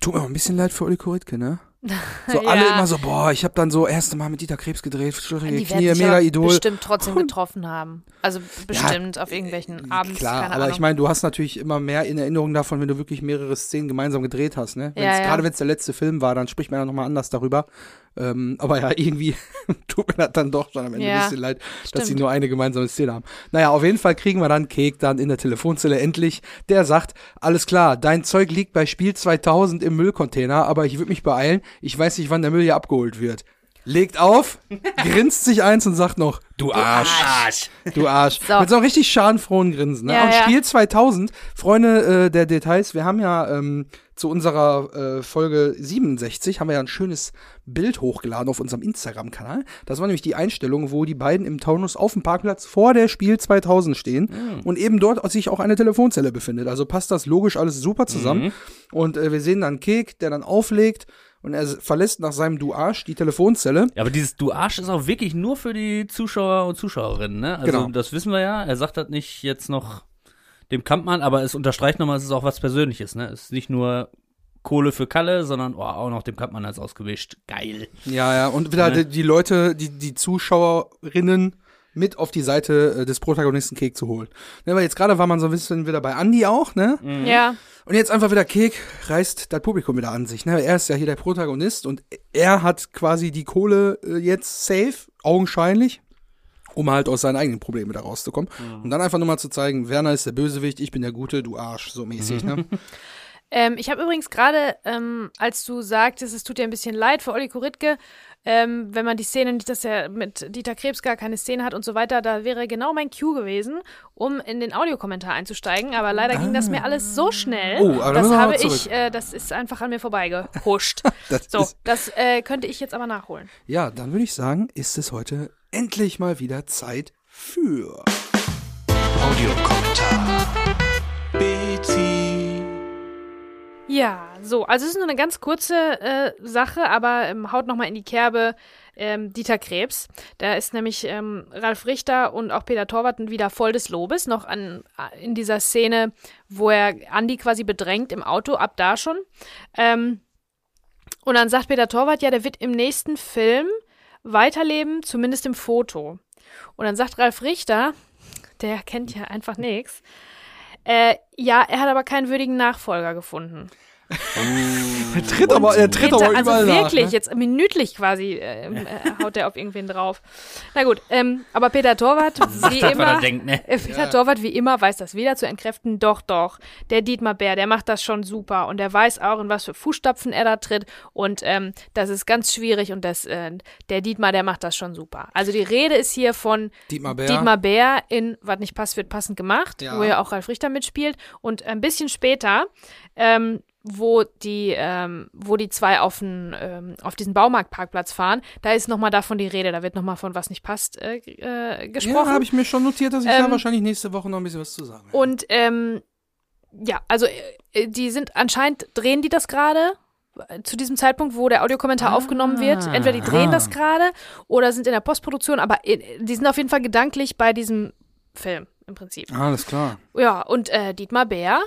Tut mir auch ein bisschen leid für Olli Koritke, ne? [LAUGHS] So
Ja.
alle immer so, boah, ich habe dann so erste Mal mit Dieter Krebs gedreht, schlürrige
die
Knie, mega Idol.
bestimmt trotzdem [LAUGHS] getroffen haben. Also bestimmt auf irgendwelchen Abends,
Klar, aber
Ahnung.
ich meine, du hast natürlich immer mehr in Erinnerung davon, wenn du wirklich mehrere Szenen gemeinsam gedreht hast, ne?
Ja, ja.
Gerade wenn es der letzte Film war, dann spricht man ja nochmal anders darüber. Ähm, aber ja, irgendwie [LAUGHS] tut mir das dann doch schon am Ende
Ja,
ein bisschen leid, dass sie
stimmt.
nur eine gemeinsame Szene haben. Naja, auf jeden Fall kriegen wir dann Kek dann in der Telefonzelle endlich. Der sagt, alles klar, dein Zeug liegt bei Spiel 2000 im Müllcontainer, aber ich würde mich beeilen. Ich weiß nicht, wann der Müll hier abgeholt wird. Legt auf, [LAUGHS] grinst sich eins und sagt noch, du Arsch. Du Arsch.
So.
Mit so einem richtig schadenfrohen Grinsen. Ne?
Ja,
Am
ja.
Spiel 2000, Freunde äh, der Details, wir haben ja ähm, zu unserer äh, Folge 67 haben wir ja ein schönes Bild hochgeladen auf unserem Instagram-Kanal. Das war nämlich die Einstellung, wo die beiden im Taunus auf dem Parkplatz vor der Spiel 2000 stehen und eben dort sich auch eine Telefonzelle befindet. Also passt das logisch alles super zusammen. Und äh, wir sehen dann Kek, der dann auflegt und er verlässt nach seinem Du Arsch die Telefonzelle.
Ja, aber dieses Du Arsch ist auch wirklich nur für die Zuschauer und Zuschauerinnen, ne? Also
Genau.
das wissen wir ja. Er sagt das nicht jetzt noch dem Kampmann, aber es unterstreicht nochmal, es ist auch was Persönliches, ne? Es ist nicht nur Kohle für Kalle, sondern oh, auch noch dem Kampmann als ausgewischt. Geil.
Ja, ja, und wieder
Ne?
die, die Leute, die, die Zuschauerinnen mit auf die Seite äh, des Protagonisten Kek zu holen. Ne, weil jetzt gerade war man so ein bisschen wieder bei Andy auch, ne?
ja,
Und jetzt einfach wieder Kek reißt das Publikum wieder an sich, ne? Er ist ja hier der Protagonist und er hat quasi die Kohle äh, jetzt safe, augenscheinlich, um halt aus seinen eigenen Problemen da rauszukommen. Und dann einfach nur mal zu zeigen, Werner ist der Bösewicht, ich bin der Gute, du Arsch, so mäßig, ne? [LAUGHS]
Ähm, ich habe übrigens gerade, ähm, als du sagtest, es tut dir ein bisschen leid für Olli Koritke, ähm, wenn man die Szene nicht, dass er mit Dieter Krebs gar keine Szene hat und so weiter, da wäre genau mein Cue gewesen, um in den Audiokommentar einzusteigen. Aber leider ging das mir alles so schnell,
Oh, aber da
das habe ich, äh, das ist einfach an mir vorbeigehuscht. [LAUGHS]
Das
so, das äh, könnte ich jetzt aber nachholen.
ja, dann würde ich sagen, ist es heute endlich mal wieder Zeit für
Audiokommentar.
Ja, so, also es ist nur eine ganz kurze äh, Sache, aber ähm, haut nochmal in die Kerbe ähm, Dieter Krebs. Da ist nämlich ähm, Ralf Richter und auch Peter Torwart wieder voll des Lobes, noch an, in dieser Szene, wo er Andi quasi bedrängt im Auto, ab da schon. Ähm, und dann sagt Peter Torwart, ja, der wird im nächsten Film weiterleben, zumindest im Foto. Und dann sagt Ralf Richter, der kennt ja einfach nichts, äh, ja, er hat aber keinen würdigen Nachfolger gefunden.
Er tritt aber, er tritt aber
also
überall
wirklich,
nach. Ne?
jetzt minütlich quasi äh, äh, haut er auf irgendwen drauf. Na gut, ähm, aber Peter Torwart, [LAUGHS] wie
er
immer,
denkt, ne?
äh, Peter Torwart wie immer weiß das weder zu entkräften, doch, doch. Der Dietmar Bär, der macht das schon super und der weiß auch, in was für Fußstapfen er da tritt und ähm, das ist ganz schwierig und das, äh, der Dietmar, der macht das schon super. Also die Rede ist hier von
Dietmar Bär.
Dietmar Bär in Was nicht passt, wird passend gemacht,
Ja.
wo ja auch Ralf Richter mitspielt. Und ein bisschen später, ähm, wo die, ähm, wo die zwei auf, den, ähm, auf diesen Baumarktparkplatz fahren, da ist nochmal davon die Rede. Da wird nochmal von Was nicht passt äh, äh,
Ja,
gesprochen.
habe ich mir schon notiert, dass ich da
Ähm,
wahrscheinlich nächste Woche noch ein bisschen was zu sagen habe.
Und ähm, ja, also äh, die sind anscheinend drehen die das gerade äh, zu diesem Zeitpunkt, wo der Audiokommentar aufgenommen wird. Entweder die drehen
Ah.
das gerade oder sind in der Postproduktion, aber äh, die sind auf jeden Fall gedanklich bei diesem Film im Prinzip.
Alles klar.
Ja, und äh, Dietmar Bär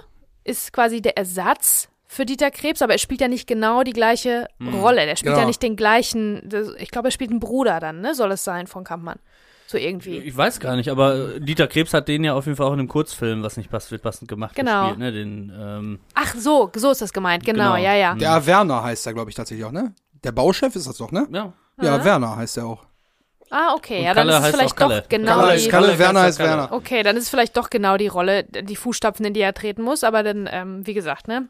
ist quasi der Ersatz für Dieter Krebs, aber er spielt ja nicht genau die gleiche Rolle. Der spielt
Genau.
ja nicht den gleichen, ich glaube, er spielt einen Bruder dann, ne? Soll es sein von Kampmann. So irgendwie.
Ich weiß gar nicht, aber äh, Dieter Krebs hat den ja auf jeden Fall auch in einem Kurzfilm, was nicht passt, wird passend gemacht,
Genau.
gespielt, ne? Den, ähm,
Ach so, so ist das gemeint, genau,
Genau.
ja, ja.
Der Werner heißt er, glaube ich, tatsächlich auch, ne? Der Bauchef ist das doch, ne?
ja.
Ja, Werner heißt er auch.
Ah, okay,
Und
ja, dann
Kalle
ist es
heißt
vielleicht
auch Kalle.
doch genau
Kalle
die.
ist Kalle, Werner
Kalle.
heißt Werner.
Okay, dann ist es vielleicht doch genau die Rolle, die Fußstapfen, in die er treten muss, aber dann, ähm, wie gesagt, ne?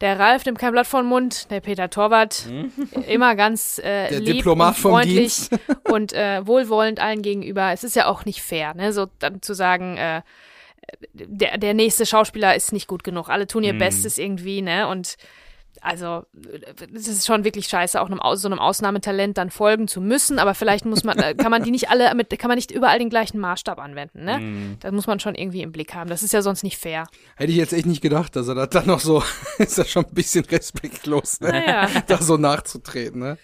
Der Ralf nimmt kein Blatt vor den Mund, der Peter Torwart immer ganz äh,
Der
lieb
Diplomat
und
vom
freundlich [LAUGHS] und äh, wohlwollend allen gegenüber. Es ist ja auch nicht fair, ne? So dann zu sagen, äh, der, der nächste Schauspieler ist nicht gut genug. Alle tun ihr Bestes irgendwie, ne? Und also, es ist schon wirklich scheiße, auch einem, so einem Ausnahmetalent dann folgen zu müssen, aber vielleicht muss man, äh, kann man die nicht alle mit, kann man nicht überall den gleichen Maßstab anwenden, ne? Das muss man schon irgendwie im Blick haben. Das ist ja sonst nicht fair.
Hätte ich jetzt echt nicht gedacht, dass er das dann noch so, [LAUGHS] ist das schon ein bisschen respektlos, ne?
Naja.
da so nachzutreten, ne?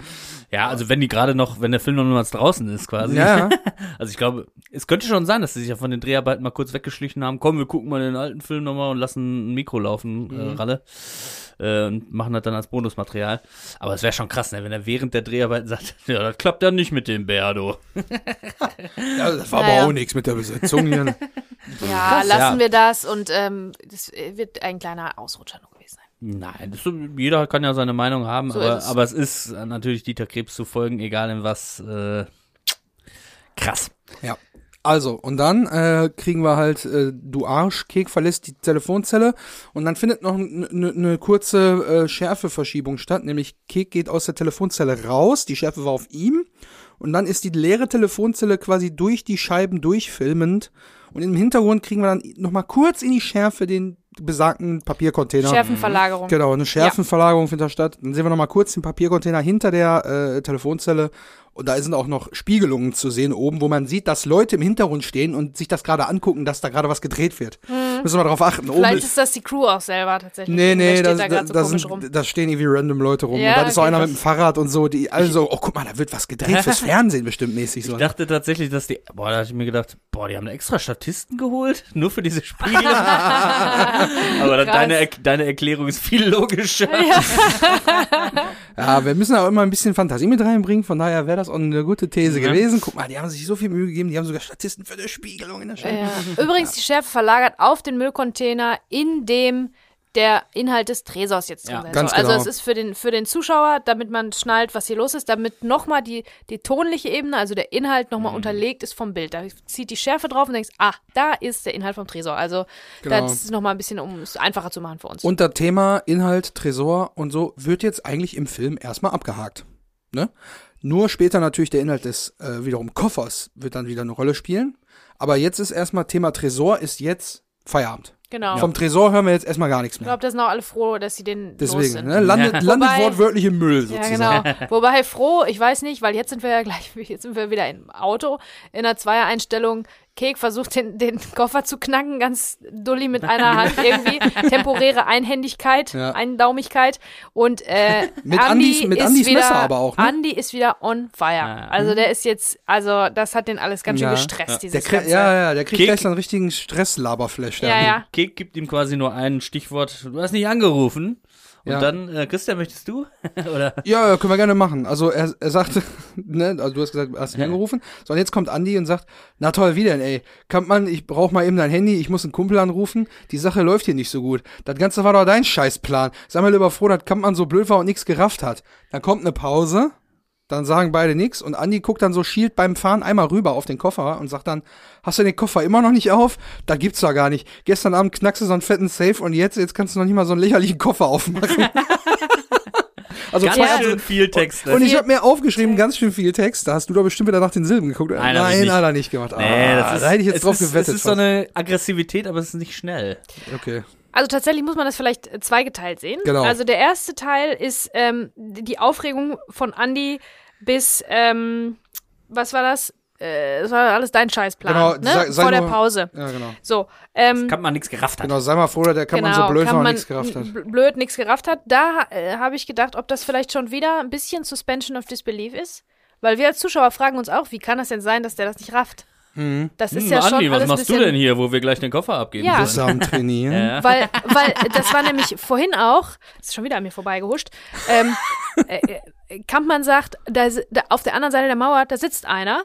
ja, also wenn die gerade noch, wenn der Film noch niemals draußen ist, quasi.
Ja. [LAUGHS]
Also ich glaube, es könnte schon sein, dass sie sich ja von den Dreharbeiten mal kurz weggeschlichen haben. Komm, wir gucken mal den alten Film nochmal und lassen ein Mikro laufen,
Mhm.
äh, Ralle. Äh, und machen das dann als Bonusmaterial. Aber es wäre schon krass, ne, wenn er während der Dreharbeiten sagt, [LAUGHS] ja, das klappt ja nicht mit dem Berdo. [LAUGHS]
ja das war
Naja.
aber auch nichts mit der Besetzung hier.
Ja, [LAUGHS]
Krass,
lassen
ja.
wir das und ähm, das wird ein kleiner Ausrutscher nur gewesen sein.
Nein, das, jeder kann ja seine Meinung haben,
So
aber,
es.
aber es ist natürlich Dieter Krebs zu folgen, egal in was. Äh, krass.
Ja. Also, und dann äh, kriegen wir halt, äh, du Arsch, Kek verlässt die Telefonzelle und dann findet noch eine ne kurze äh, Schärfeverschiebung statt, nämlich Kek geht aus der Telefonzelle raus, die Schärfe war auf ihm und dann ist die leere Telefonzelle quasi durch die Scheiben durchfilmend und im Hintergrund kriegen wir dann nochmal kurz in die Schärfe den besagten Papiercontainer.
Schärfenverlagerung.
Genau, eine Schärfenverlagerung findet da statt. Dann sehen wir noch mal kurz den Papiercontainer hinter der äh, Telefonzelle und da sind auch noch Spiegelungen zu sehen oben, wo man sieht, dass Leute im Hintergrund stehen und sich das gerade angucken, dass da gerade was gedreht wird. Müssen wir darauf achten. Oben
Mhm. Vielleicht
ist,
ist das die Crew auch selber tatsächlich.
nee, nee, da,
da
da,
so
da, sind, da stehen irgendwie random Leute rum.
Ja,
und da ist so
okay,
einer
krass.
mit dem Fahrrad und so, die also, oh guck mal, da wird was gedreht fürs [LAUGHS] Fernsehen bestimmt mäßig so.
Ich dachte tatsächlich, dass die, boah, da hatte ich mir gedacht, boah, die haben extra Statisten geholt, [LAUGHS] nur für diese Spiegel. [LAUGHS] Aber dann deine, deine Erklärung ist viel logischer.
Ja, wir müssen auch immer ein bisschen Fantasie mit reinbringen, von daher wäre das auch eine gute These
Ja.
gewesen. Guck mal, die haben sich so viel Mühe gegeben, die haben sogar Statisten für die Spiegelung in der Scheibe.
Ja. Übrigens, die Schärfe verlagert auf den Müllcontainer, in dem der Inhalt des Tresors jetzt drin
Ja,
sein
ganz
soll. Also
genau.
es ist für den, für den Zuschauer, damit man schnallt, was hier los ist, damit nochmal die, die tonliche Ebene, also der Inhalt
Mhm.
nochmal unterlegt ist vom Bild. Da zieht die Schärfe drauf und denkst, ah, da ist der Inhalt vom Tresor. Also
Genau.
das ist nochmal ein bisschen, um es einfacher zu machen für uns.
Und das Thema Inhalt, Tresor und so wird jetzt eigentlich im Film erstmal abgehakt. Ne? Nur später natürlich der Inhalt des äh, wiederum Koffers wird dann wieder eine Rolle spielen. Aber jetzt ist erstmal Thema Tresor ist jetzt Feierabend.
Genau.
Vom Tresor hören wir jetzt erstmal gar nichts
Ich
mehr.
glaube, da sind auch alle froh, dass sie den los
Deswegen,
sind.
ne? landet,
Ja. [LAUGHS]
landet
Wobei-
wortwörtlich im Müll
Ja,
sozusagen.
genau. [LAUGHS] Wobei froh, ich weiß nicht, weil jetzt sind wir ja gleich, [LAUGHS] jetzt sind wir wieder im Auto in einer Zweier-Einstellung. Kek versucht den, den Koffer zu knacken, ganz dulli mit [LAUGHS] einer Hand irgendwie. Temporäre Einhändigkeit,
Ja.
Eindaumigkeit. Und äh, [LAUGHS]
Mit
Andi
Andis- mit
ist
Andis
wieder,
Messer aber auch, ne?
Andi ist wieder on fire.
Ja.
Also der ist jetzt, also das hat den alles ganz schön
Ja.
gestresst,
Der
dieses
kriegt,
ganze.
ja, ja, der kriegt
Kick.
gleich so einen richtigen Stresslaberflash. der
ja, ja.
Kek gibt ihm quasi nur ein Stichwort, du hast nicht angerufen. Und
Ja.
dann, äh, Christian, möchtest du? [LAUGHS] Oder?
Ja, können wir gerne machen. Also er, er sagte, [LAUGHS] ne, also du hast gesagt, hast mich angerufen. So, und jetzt kommt Andi und sagt, na toll, wie denn, ey? Kampmann, ich brauch mal eben dein Handy, ich muss einen Kumpel anrufen. Die Sache läuft hier nicht so gut. Das Ganze war doch dein Scheißplan. Sei mal lieber froh, dass Kampmann so blöd war und nichts gerafft hat. Dann kommt eine Pause, dann sagen beide nix und Andi guckt dann so schielt beim Fahren einmal rüber auf den Koffer und sagt dann, hast du den Koffer immer noch nicht auf? Da gibt's doch gar nicht. Gestern Abend knackst du so einen fetten Safe und jetzt, jetzt kannst du noch nicht mal so einen lächerlichen Koffer aufmachen. [LAUGHS] also
Ganz
zwei-
schön viel Text. ne?
und ich habe mir aufgeschrieben, ganz schön viel Text. Da hast du doch bestimmt wieder nach den Silben geguckt.
Nein,
Nein
nicht.
hat er nicht gemacht.
Nee, das
Ah,
ist,
da hätte ich jetzt drauf
ist,
gewettet.
Es ist so eine Aggressivität, aber es ist nicht schnell.
okay.
Also tatsächlich muss man das vielleicht äh, zweigeteilt sehen.
Genau.
Also der erste Teil ist ähm, die Aufregung von Andy bis, ähm, was war das? Äh, das war alles dein Scheißplan,
Genau,
ne?
sei- sei
Vor der Pause.
Ja, genau.
So, ähm,
Kann man nichts gerafft hat.
Genau, sei mal froh, dass der kann man so blöd und nichts gerafft hat.
bl- blöd nichts gerafft hat. Da äh, habe ich gedacht, ob das vielleicht schon wieder ein bisschen Suspension of Disbelief ist. Weil wir als Zuschauer fragen uns auch, wie kann das denn sein, dass der das nicht rafft? Das ist
Hm,
ja schon
Andi, was machst du denn hier, wo wir gleich den Koffer abgeben
Ja.
Am Trainieren? [LAUGHS]
Ja.
Weil, weil das war nämlich vorhin auch, ist schon wieder an mir vorbeigehuscht, ähm, äh, äh, Kampmann sagt, da, da, auf der anderen Seite der Mauer, da sitzt einer,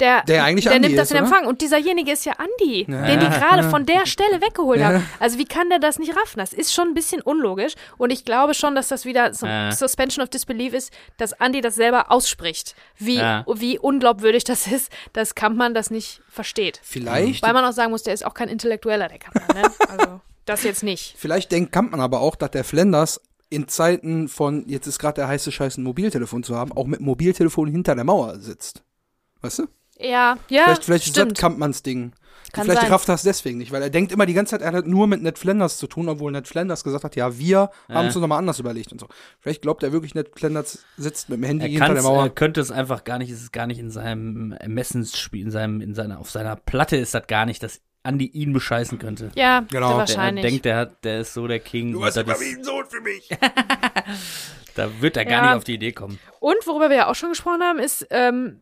der,
Der eigentlich
der
Andi
nimmt das
ist,
in
oder?
Empfang. Und dieserjenige ist ja Andi,
Ja.
den die gerade von der [LAUGHS] Stelle weggeholt
Ja.
haben. Also wie kann der das nicht raffen? Das ist schon ein bisschen unlogisch. Und ich glaube schon, dass das wieder so
Ja.
Suspension of Disbelief ist, dass Andi das selber ausspricht. Wie,
Ja.
wie unglaubwürdig das ist, dass Kampmann das nicht versteht.
Vielleicht,
Weil man auch sagen muss, der ist auch kein Intellektueller, der Kampmann. Ne? [LAUGHS] Also das jetzt nicht.
vielleicht denkt Kampmann aber auch, dass der Flanders in Zeiten von, jetzt ist gerade der heiße Scheiß, ein Mobiltelefon zu haben, auch mit Mobiltelefon hinter der Mauer sitzt. Weißt du?
Ja, ja,
vielleicht vielleicht ist das
stimmt.
Kampmanns Ding.
Kann
vielleicht
sein.
rafft er es deswegen nicht, weil er denkt immer die ganze Zeit, er hat nur mit Ned Flanders zu tun, obwohl Ned Flanders gesagt hat, ja, wir haben es uns nochmal anders überlegt und so. Vielleicht glaubt er wirklich, Ned Flanders sitzt mit dem Handy
Er,
hinter der Mauer.
er könnte es einfach gar nicht, es ist gar nicht in seinem Ermessensspiel, in seinem, in seiner, auf seiner Platte ist das gar nicht, dass Andi ihn bescheißen könnte.
Ja,
Genau.
Der
wahrscheinlich.
denkt, der hat, der ist so der King. und das ist,
ein Sohn für mich. [LAUGHS]
da wird er gar
Ja.
nicht auf die Idee kommen.
Und worüber wir ja auch schon gesprochen haben, ist, ähm,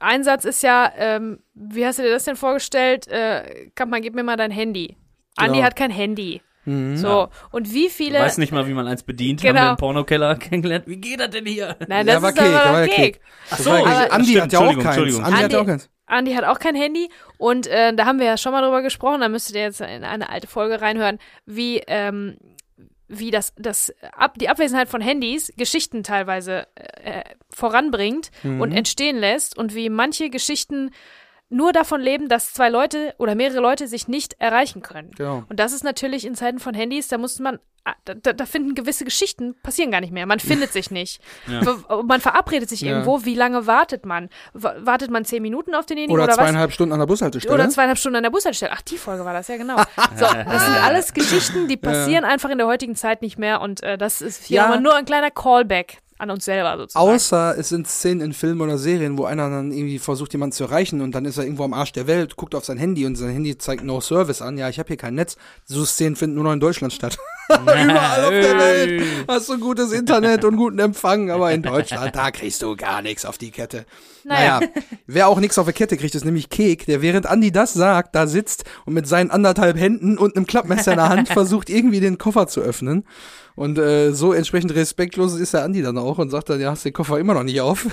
ein Satz ist ja, ähm, wie hast du dir das denn vorgestellt? Äh, Kampmann, gib mir mal dein Handy. Andi
Genau.
hat kein Handy.
Mhm.
So, und wie viele.
weißt nicht mal, wie man eins bedient.
Genau.
Haben wir im Pornokeller [LAUGHS] kennengelernt. Wie geht das denn hier?
Nein,
Ja,
das
war
ist
Cake,
aber
ja
Cake.
Cake.
Ach
ja-
aber-
Andi
Stimmt,
hat ja auch
Entschuldigung,
keins.
Entschuldigung.
Andi hat ja auch
Andi-
keins.
Andi hat auch kein Handy und äh, da haben wir ja schon mal drüber gesprochen, da müsstet ihr jetzt in eine alte Folge reinhören, wie, ähm, wie das, das ab, die Abwesenheit von Handys Geschichten teilweise äh, voranbringt
Mhm.
und entstehen lässt und wie manche Geschichten nur davon leben, dass zwei Leute oder mehrere Leute sich nicht erreichen können.
Genau.
Und das ist natürlich in Zeiten von Handys, da muss man, ah, da, da finden gewisse Geschichten, passieren gar nicht mehr. Man findet sich nicht. [LAUGHS]
Ja.
Man verabredet sich
Ja.
irgendwo. Wie lange wartet man? Wartet man zehn Minuten auf denjenigen
Oder,
oder, was?
zweieinhalb Stunden an der Bushaltestelle.
Oder zweieinhalb Stunden an der Bushaltestelle. Ach, die Folge war das, ja genau. [LAUGHS] So, das sind alles Geschichten, die passieren einfach in der heutigen Zeit nicht mehr und äh, das ist hier
Ja.
nur ein kleiner Callback an uns selber sozusagen.
Außer es sind Szenen in Filmen oder Serien, wo einer dann irgendwie versucht, jemanden zu erreichen und dann ist er irgendwo am Arsch der Welt, guckt auf sein Handy und sein Handy zeigt No Service an. Ja, ich habe hier kein Netz. So Szenen finden nur noch in Deutschland statt. [LAUGHS] Überall auf der Welt hast du gutes Internet und guten Empfang, aber in Deutschland, da kriegst du gar nichts auf die Kette.
Naja.
Naja, wer auch nichts auf die Kette kriegt, ist nämlich Kek, der während Andi das sagt, da sitzt und mit seinen anderthalb Händen und einem Klappmesser in der Hand [LAUGHS] versucht, irgendwie den Koffer zu öffnen. Und äh, so entsprechend respektlos ist der Andi dann auch und sagt dann, ja, hast den Koffer immer noch nicht auf.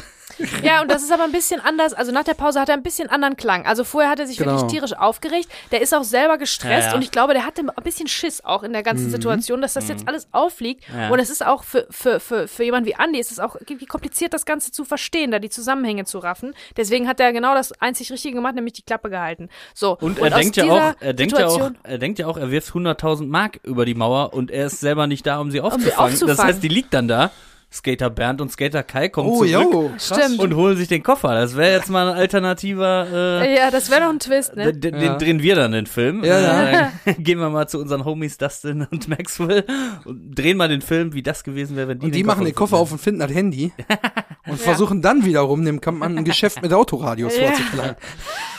Ja, und das ist aber ein bisschen anders. Also nach der Pause hat er ein bisschen anderen Klang. Also vorher hat er sich
Genau.
wirklich tierisch aufgeregt. Der ist auch selber gestresst
Ja, ja.
und ich glaube, der hatte ein bisschen Schiss auch in der
Mhm.
ganzen Situation, dass das jetzt alles auffliegt.
Ja.
Und es ist auch für, für, für, für jemanden wie Andy, ist es auch irgendwie kompliziert, das Ganze zu verstehen, da die Zusammenhänge zu raffen. Deswegen hat er genau das einzig Richtige gemacht, nämlich die Klappe gehalten. So.
Und er denkt ja auch, er denkt ja auch, er denkt ja auch, er wirft 100.000 Mark über die Mauer und er ist selber nicht da, um sie aufzufangen. Das
aufzufangen.
heißt, die liegt dann da. Skater Bernd und Skater Kai kommen
Oh,
zurück
jo,
Stimmt.
und holen sich den Koffer. Das wäre jetzt mal ein alternativer. Äh,
Ja, das wäre doch ein Twist, ne?
Den, den
Ja.
drehen wir dann den Film.
Ja,
Äh, dann [LAUGHS] gehen wir mal zu unseren Homies Dustin und Maxwell und drehen mal den Film, wie das gewesen wäre, wenn die
Und die machen den Koffer auf und finden das Handy [LAUGHS] und versuchen dann wiederum dem Kampfmann ein Geschäft mit Autoradios
Ja.
vorzuschlagen. [LAUGHS]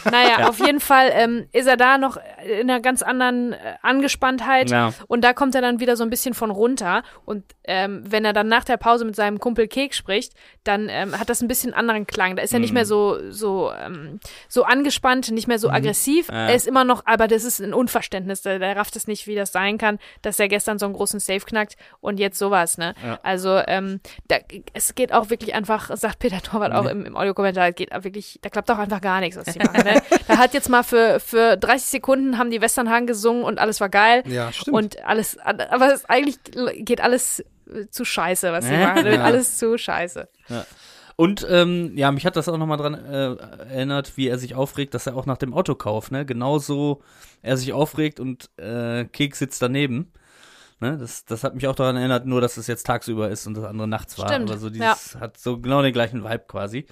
Naja,
Ja.
auf jeden Fall ähm, ist er da noch in einer ganz anderen äh, Angespanntheit.
Ja.
Und da kommt er dann wieder so ein bisschen von runter. Und ähm, wenn er dann nach der Pause mit seinem Kumpel Kek spricht, dann ähm, hat das ein bisschen anderen Klang. Da ist er
Mhm.
nicht mehr so, so, ähm, so angespannt, nicht mehr so aggressiv.
Ja.
Er ist immer noch, aber das ist ein Unverständnis. Der, der rafft es nicht, wie das sein kann, dass er gestern so einen großen Safe knackt und jetzt sowas, ne?
Ja.
Also, ähm, da, es geht auch wirklich einfach, sagt Peter Torwart auch im, im Audiokommentar, geht wirklich, da klappt auch einfach gar nichts, was die [LAUGHS] machen, ne? Da hat jetzt mal für, für 30 Sekunden haben die Westernhagen gesungen und alles war geil.
Ja, stimmt.
Und alles, aber es eigentlich geht alles zu scheiße, was sie
Ja.
machen.
Ja.
Alles zu scheiße.
Und ähm, ja, mich hat das auch nochmal dran äh, erinnert, wie er sich aufregt, dass er auch nach dem Autokauf, ne, genauso er sich aufregt und äh, Keks sitzt daneben. Ne, das, das hat mich auch daran erinnert, nur dass es jetzt tagsüber ist und das andere nachts war.
Stimmt,
Aber so dieses hat so genau den gleichen Vibe quasi.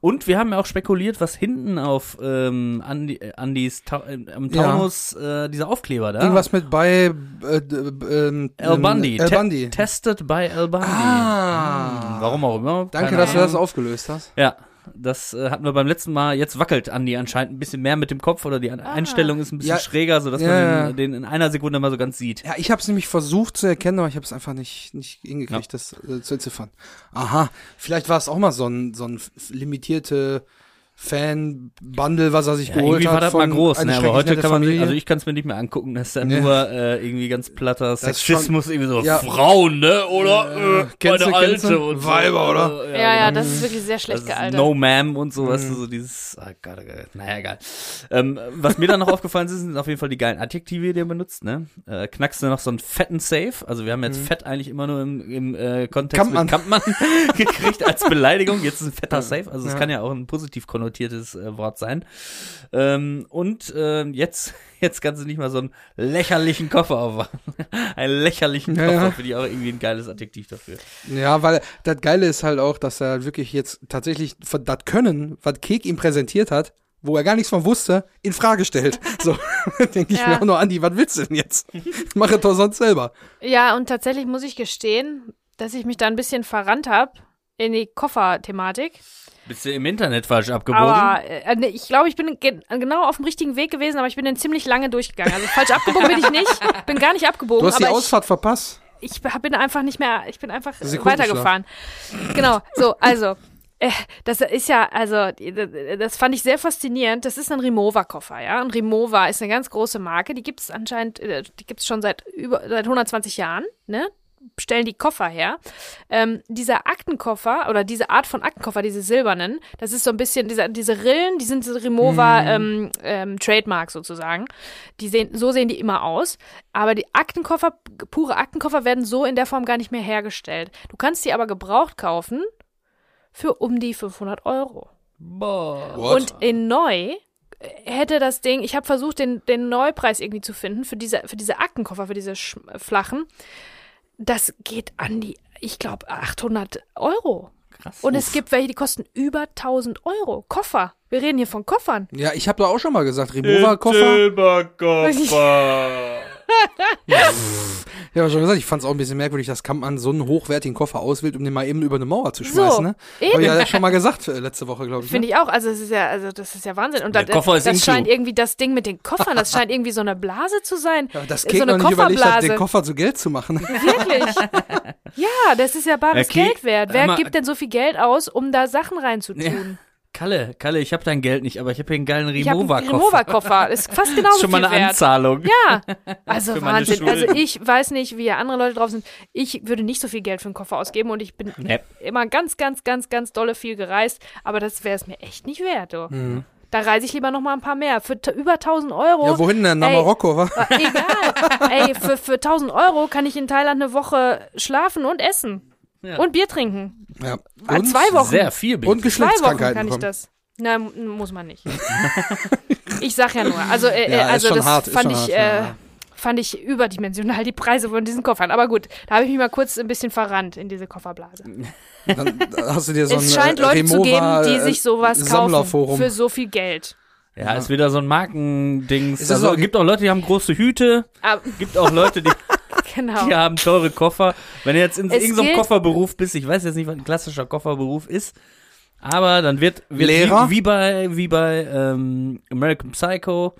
Und wir haben ja auch spekuliert, was hinten auf ähm, Andi, äh, Andis Ta äh, am
Ja.
Taunus äh, dieser Aufkleber da.
Irgendwas mit bei äh, d- ähm,
Al Bundy. Te-
Bundy.
Tested by Al Bundy.
Ah.
Hm, Warum auch immer.
Danke,
Keine
dass du
Ahnung.
das aufgelöst hast.
Ja, das äh, hatten wir beim letzten Mal. Jetzt wackelt Andi anscheinend ein bisschen mehr mit dem Kopf oder die An Einstellung ist ein bisschen
Ja.
schräger, sodass
Ja,
man
ja.
den, den in einer Sekunde mal so ganz sieht.
Ja, ich habe es nämlich versucht zu erkennen, aber ich habe es einfach nicht, nicht hingekriegt, das äh, zu entziffern. Aha, vielleicht war es auch mal so ein, so ein limitierte Fan-Bundle, was er sich
Ja,
geholt
irgendwie
hat.
war das mal groß, ne? aber heute kann man,
Familie.
also ich kann es mir nicht mehr angucken, das ist dann
Nee.
nur äh, irgendwie ganz platter Sexismus, irgendwie so
Ja.
Frauen, ne? Oder
Äh,
äh,
kennst
meine
du-
Alte und so.
Weiber, oder?
Ja, ja,
genau.
das ist wirklich sehr schlecht gealtert.
No Ma'am und so,
Mhm.
weißt du, so dieses, ah Gott, oh Gott, naja, egal. Ähm, was mir dann noch [LAUGHS] aufgefallen ist, sind auf jeden Fall die geilen Adjektive, die er benutzt, ne? Äh, knackst du noch so einen fetten Safe, also wir haben jetzt fett eigentlich immer nur im, im äh, Kontext
Kampmann.
mit Kampmann [LAUGHS] gekriegt als Beleidigung, jetzt ist ein fetter Safe, also es
Ja.
kann ja auch ein positiv konnotiertes äh, Wort sein. Ähm, und äh, jetzt, [LAUGHS] jetzt kannst du nicht mal so einen lächerlichen Koffer aufmachen. [LAUGHS] einen lächerlichen
Ja,
Koffer,
ja.
finde ich auch irgendwie ein geiles Adjektiv dafür.
Ja, weil das Geile ist halt auch, dass er wirklich jetzt tatsächlich das Können, was Kek ihm präsentiert hat, wo er gar nichts von wusste, in Frage stellt. [LAUGHS] So, denke ich
Ja.
mir auch nur, Andi, was willst du denn jetzt? Mach es doch sonst selber.
Ja, und tatsächlich muss ich gestehen, dass ich mich da ein bisschen verrannt habe in die Kofferthematik.
Bist du im Internet falsch abgebogen?
Aber äh, nee, ich glaube, ich bin ge genau auf dem richtigen Weg gewesen, aber ich bin den ziemlich lange durchgegangen. Also falsch abgebogen bin ich nicht. [LAUGHS] Bin gar nicht abgebogen,
Du hast die
aber ich,
Ausfahrt verpasst.
ich bin einfach nicht mehr, ich bin einfach
Sekundenschlaf.
weitergefahren. Genau, so, also. Äh, das ist ja, also, das fand ich sehr faszinierend. Das ist ein Rimowa-Koffer, ja. Und Rimowa ist eine ganz große Marke. Die gibt es anscheinend, äh, die gibt es schon seit über seit 120 Jahren, ne? Stellen die Koffer her. Ähm, dieser Aktenkoffer oder diese Art von Aktenkoffer, diese silbernen, das ist so ein bisschen, diese, diese Rillen, die sind diese Rimowa ähm, ähm, Trademark sozusagen. Die sehen, so sehen die immer aus. Aber die Aktenkoffer, pure Aktenkoffer werden so in der Form gar nicht mehr hergestellt. Du kannst die aber gebraucht kaufen für um die 500 Euro.
Boah.
Und in neu äh, hätte das Ding, ich habe versucht, den, den Neupreis irgendwie zu finden für diese, für diese Aktenkoffer, für diese sch- flachen. Das geht an die, ich glaube, 800 Euro.
Krass.
Und es gibt welche, die kosten über 1000 Euro. Koffer. Wir reden hier von Koffern.
Ja, ich habe da auch schon mal gesagt, Remover-Koffer.
Silberkoffer. [LAUGHS] [LAUGHS]
Ja, aber schon gesagt, ich fand es auch ein bisschen merkwürdig, dass Kampmann so einen hochwertigen Koffer auswählt, um den mal eben über eine Mauer zu schmeißen.
So,
ne?
eben.
Habe ich ja schon mal gesagt äh, letzte Woche, glaube ich.
Finde
ne?
ich auch. Also, es ist ja, also, das ist ja Wahnsinn. Und
Der
das,
Koffer ist
das scheint irgendwie das Ding mit den Koffern, das [LAUGHS] scheint irgendwie so eine Blase zu sein.
Ja, das
so
Kek
eine
noch nicht überlegt hat, den Koffer zu Geld zu machen. [LAUGHS]
Wirklich? [LAUGHS] ja, das ist ja bares
Ja,
Geld wert. Wer gibt denn so viel Geld aus, um da Sachen reinzutun?
Kalle, Kalle, ich habe dein Geld nicht, aber ich habe hier einen geilen
Ich habe einen
Rimowa-Koffer.
Remover-Koffer. Ist fast [LAUGHS] genauso
ist schon mal eine
wert.
Anzahlung.
Ja, [LAUGHS] also Wahnsinn. Also ich weiß nicht, wie andere Leute drauf sind. Ich würde nicht so viel Geld für einen Koffer ausgeben und ich bin
Nee.
immer ganz, ganz, ganz, ganz dolle viel gereist. Aber das wäre es mir echt nicht wert. Du.
Mhm.
Da reise ich lieber noch mal ein paar mehr. Für über 1000 Euro.
Ja, wohin denn? Nach
Ey.
Marokko, wa?
Äh, Egal. Ey, für, für 1000 Euro kann ich in Thailand eine Woche schlafen und essen.
Ja.
Und Bier trinken.
Ja.
Ah, zwei Wochen.
Sehr viel Bier.
Und
Zwei Wochen
Geschlechtskrankheiten
kann ich das. Nein, muss man nicht. [LAUGHS] ich sag ja nur. Also, äh,
Ja,
äh, also das
hart,
fand ich,
hart,
äh,
ja.
fand ich überdimensional, die Preise von diesen Koffern. Aber gut, da habe ich mich mal kurz ein bisschen verrannt in diese Kofferblase. [LAUGHS]
Dann hast du dir so ein
es scheint
äh,
Leute zu geben, die
äh,
sich sowas kaufen für so viel Geld.
Ja, ist wieder so ein Markendings. Also,
so-
gibt auch Leute, die haben große Hüte.
Aber,
Gibt auch Leute, die, [LAUGHS]
genau.
die haben teure Koffer. Wenn du jetzt in irgendeinem Kofferberuf bist, ich weiß jetzt nicht, was ein klassischer Kofferberuf ist, Aber dann wird, wird
Lehrer?
Wie, wie bei, wie bei ähm, American Psycho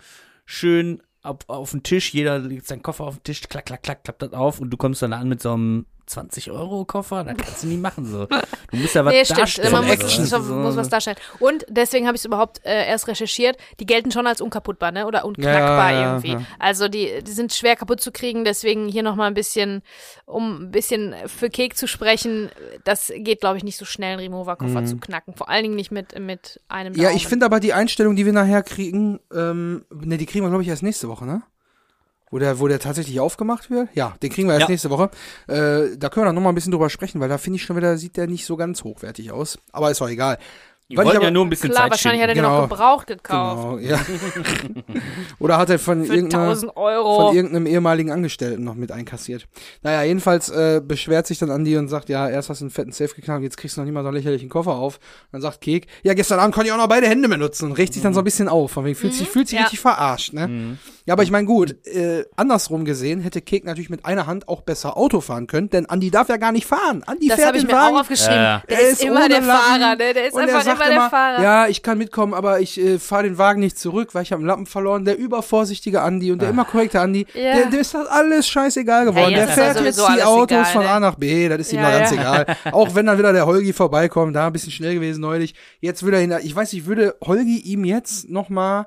schön auf, auf den Tisch, jeder legt seinen Koffer auf den Tisch, klack, klack, klack, klappt das auf und du kommst dann an mit so einem 20-Euro-Koffer, das kannst du nie machen so. Du musst ja [LAUGHS] was
Nee, stimmt.
darstellen.
Man muss,
Action.
so, muss was darstellen. Und deswegen habe ich es überhaupt äh, erst recherchiert. Die gelten schon als unkaputtbar, ne? Oder unknackbar
Ja,
irgendwie.
ja.
Also die, die sind schwer kaputt zu kriegen. Deswegen hier nochmal ein bisschen, um ein bisschen für Kek zu sprechen. Das geht, glaube ich, nicht so schnell, einen Remover-Koffer zu knacken. Vor allen Dingen nicht mit, mit einem Daumen.
Mhm. Ja, ich finde aber die Einstellung, die wir nachher kriegen, ähm, ne, die kriegen wir, glaube ich, erst nächste Woche, ne? Wo der, wo der tatsächlich aufgemacht wird? Ja, den kriegen wir erst
Ja.
nächste Woche. Äh, da können wir dann noch mal ein bisschen drüber sprechen, weil da finde ich schon wieder, sieht der nicht so ganz hochwertig aus. Aber ist auch egal.
Die
Weil ich
wollten
aber-
ja nur ein bisschen
Klar,
Zeit
wahrscheinlich hat er
schinden.
den
Genau.
noch gebraucht gekauft.
Genau, ja. [LAUGHS] Oder hat er von, irgendeiner,
1000 Euro.
von irgendeinem ehemaligen Angestellten noch mit einkassiert. Naja, jedenfalls äh, beschwert sich dann Andi und sagt, ja, erst hast du einen fetten Safe geknackt, jetzt kriegst du noch nicht mal so einen lächerlichen Koffer auf. Und dann sagt Kek, ja, gestern Abend konnte ich auch noch beide Hände benutzen und regt sich dann so ein bisschen auf. Von wegen, fühlt sich, fühlt sich
Mhm. ja.
richtig verarscht, ne?
Mhm.
Ja, aber ich meine, gut, äh, andersrum gesehen hätte Kek natürlich mit einer Hand auch besser Auto fahren können, denn Andi darf ja gar nicht fahren. Andi
das
fährt
habe ich
den
mir
Wagen.
auch aufgeschrieben.
Ja, ja.
Der
Er
ist, immer der Fahrer, ne? Der ist
und
einfach
sagt
immer der Fahrer.
Ja, ich kann mitkommen, aber ich äh, fahre den Wagen nicht zurück, weil ich habe einen Lappen verloren. Der übervorsichtige Andi und der immer korrekte Andi,
Ja.
der, dem ist das alles scheißegal geworden.
jetzt
der fährt jetzt die Autos
egal,
von
ne?
A nach B, das ist ihm
Ja,
da ganz
ja.
egal. [LAUGHS] Auch wenn dann wieder der Holgi vorbeikommt, da ein bisschen schnell gewesen neulich. Jetzt würde er ihn, ich weiß nicht, würde Holgi ihm jetzt noch mal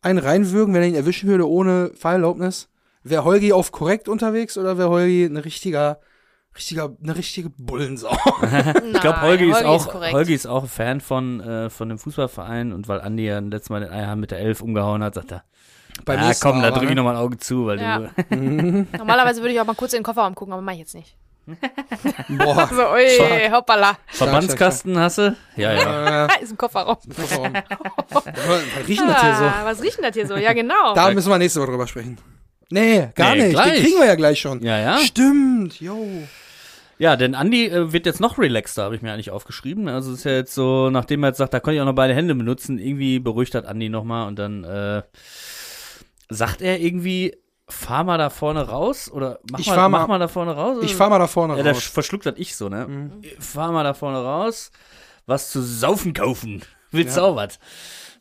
einen reinwürgen, wenn er ihn erwischen würde ohne Fahrerlaubnis? Wäre Holgi auf korrekt unterwegs oder wäre Holgi ein richtiger, richtiger, eine richtige Bullensau? [LAUGHS]
Ich glaube, Holgi, ist auch,
korrekt.
Holgi ist auch Fan von, äh, von dem Fußballverein und weil Andi ja letztes Mal den Eierhahn mit der Elf umgehauen hat, sagt er,
Beim
ja
nächsten
komm, da drücke ich
ne?
nochmal ein Auge zu, weil
Ja.
du, [LAUGHS]
Normalerweise würde ich auch mal kurz in den Kofferraum gucken, aber mach ich jetzt nicht.
Boah. [LAUGHS]
So, ui, hoppala.
Verbandskasten hast du? Ja, ja.
Äh,
Ist im Kofferraum.
Kofferraum. Was riechen das hier so?
Ah, was riecht denn das hier so? Ja, genau.
Da müssen wir nächste Woche drüber sprechen. Nee, gar
Nee,
nicht.
gleich.
Den kriegen wir ja gleich schon.
Ja, ja.
Stimmt, yo.
Ja, denn Andi äh, wird jetzt noch relaxter, habe ich mir eigentlich aufgeschrieben. Also es ist ja jetzt so, nachdem er jetzt sagt, da konnte ich auch noch beide Hände benutzen, irgendwie beruhigt hat Andi nochmal und dann äh, sagt er irgendwie, fahr mal da vorne raus oder mach,
Ich
mal,
fahr
mach
mal-
mal da vorne raus.
Ich fahr mal da vorne
Ja,
raus.
verschluckt das ich so, ne? Fahr mal da vorne raus, was zu saufen kaufen. Willst du auch was?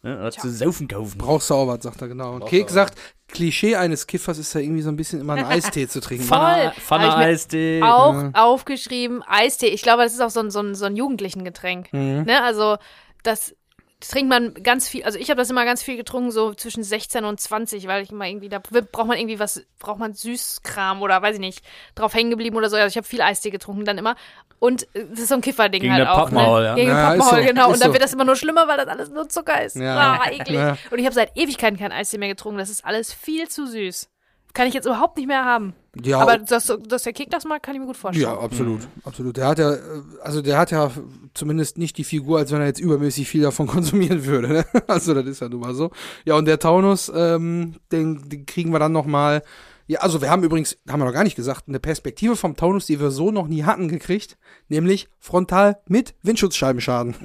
Ne, was zu saufen kaufen.
Brauchst du auch was, sagt er genau. Und
Brauchst
Kek sagt, Klischee eines Kiffers ist ja irgendwie so ein bisschen immer einen [LAUGHS] Eistee zu trinken.
Voll.
Pfanne,
Hab ich
Pfanne
mir
Eistee.
auch
Ja.
aufgeschrieben, Eistee. Ich glaube, das ist auch so ein, so ein, so ein Jugendlichen-Getränk.
Mhm.
Ne? Also, das trinkt man ganz viel. Also, ich habe das immer ganz viel getrunken, so zwischen 16 und 20, weil ich immer irgendwie, da braucht man irgendwie was, braucht man Süßkram oder weiß ich nicht, drauf hängen geblieben oder so. Also, ich habe viel Eistee getrunken dann immer. Und äh, das ist so ein Kifferding
Gegen
halt
der
auch.
Pappmaul,
ne?
ja.
Gegen
Ja,
Pappmaul,
so,
genau. Und dann
so.
wird das immer nur schlimmer, weil das alles nur Zucker ist.
Ja.
Ah, eklig.
Ja.
Und ich habe seit Ewigkeiten kein Eistee mehr getrunken. Das ist alles viel zu süß. Kann ich jetzt überhaupt nicht mehr haben.
Ja,
Aber dass, dass der Kick das mal, kann ich mir gut vorstellen.
ja, absolut, absolut. Der hat ja, äh, also der hat ja zumindest nicht die Figur, als wenn er jetzt übermäßig viel davon [LAUGHS] konsumieren würde. Ne? Also das ist ja nun mal so. Ja, und der Taunus, ähm, den, den kriegen wir dann noch mal. Ja, also wir haben übrigens, haben wir noch gar nicht gesagt, eine Perspektive vom Taunus, die wir so noch nie hatten, gekriegt, nämlich frontal mit Windschutzscheibenschaden.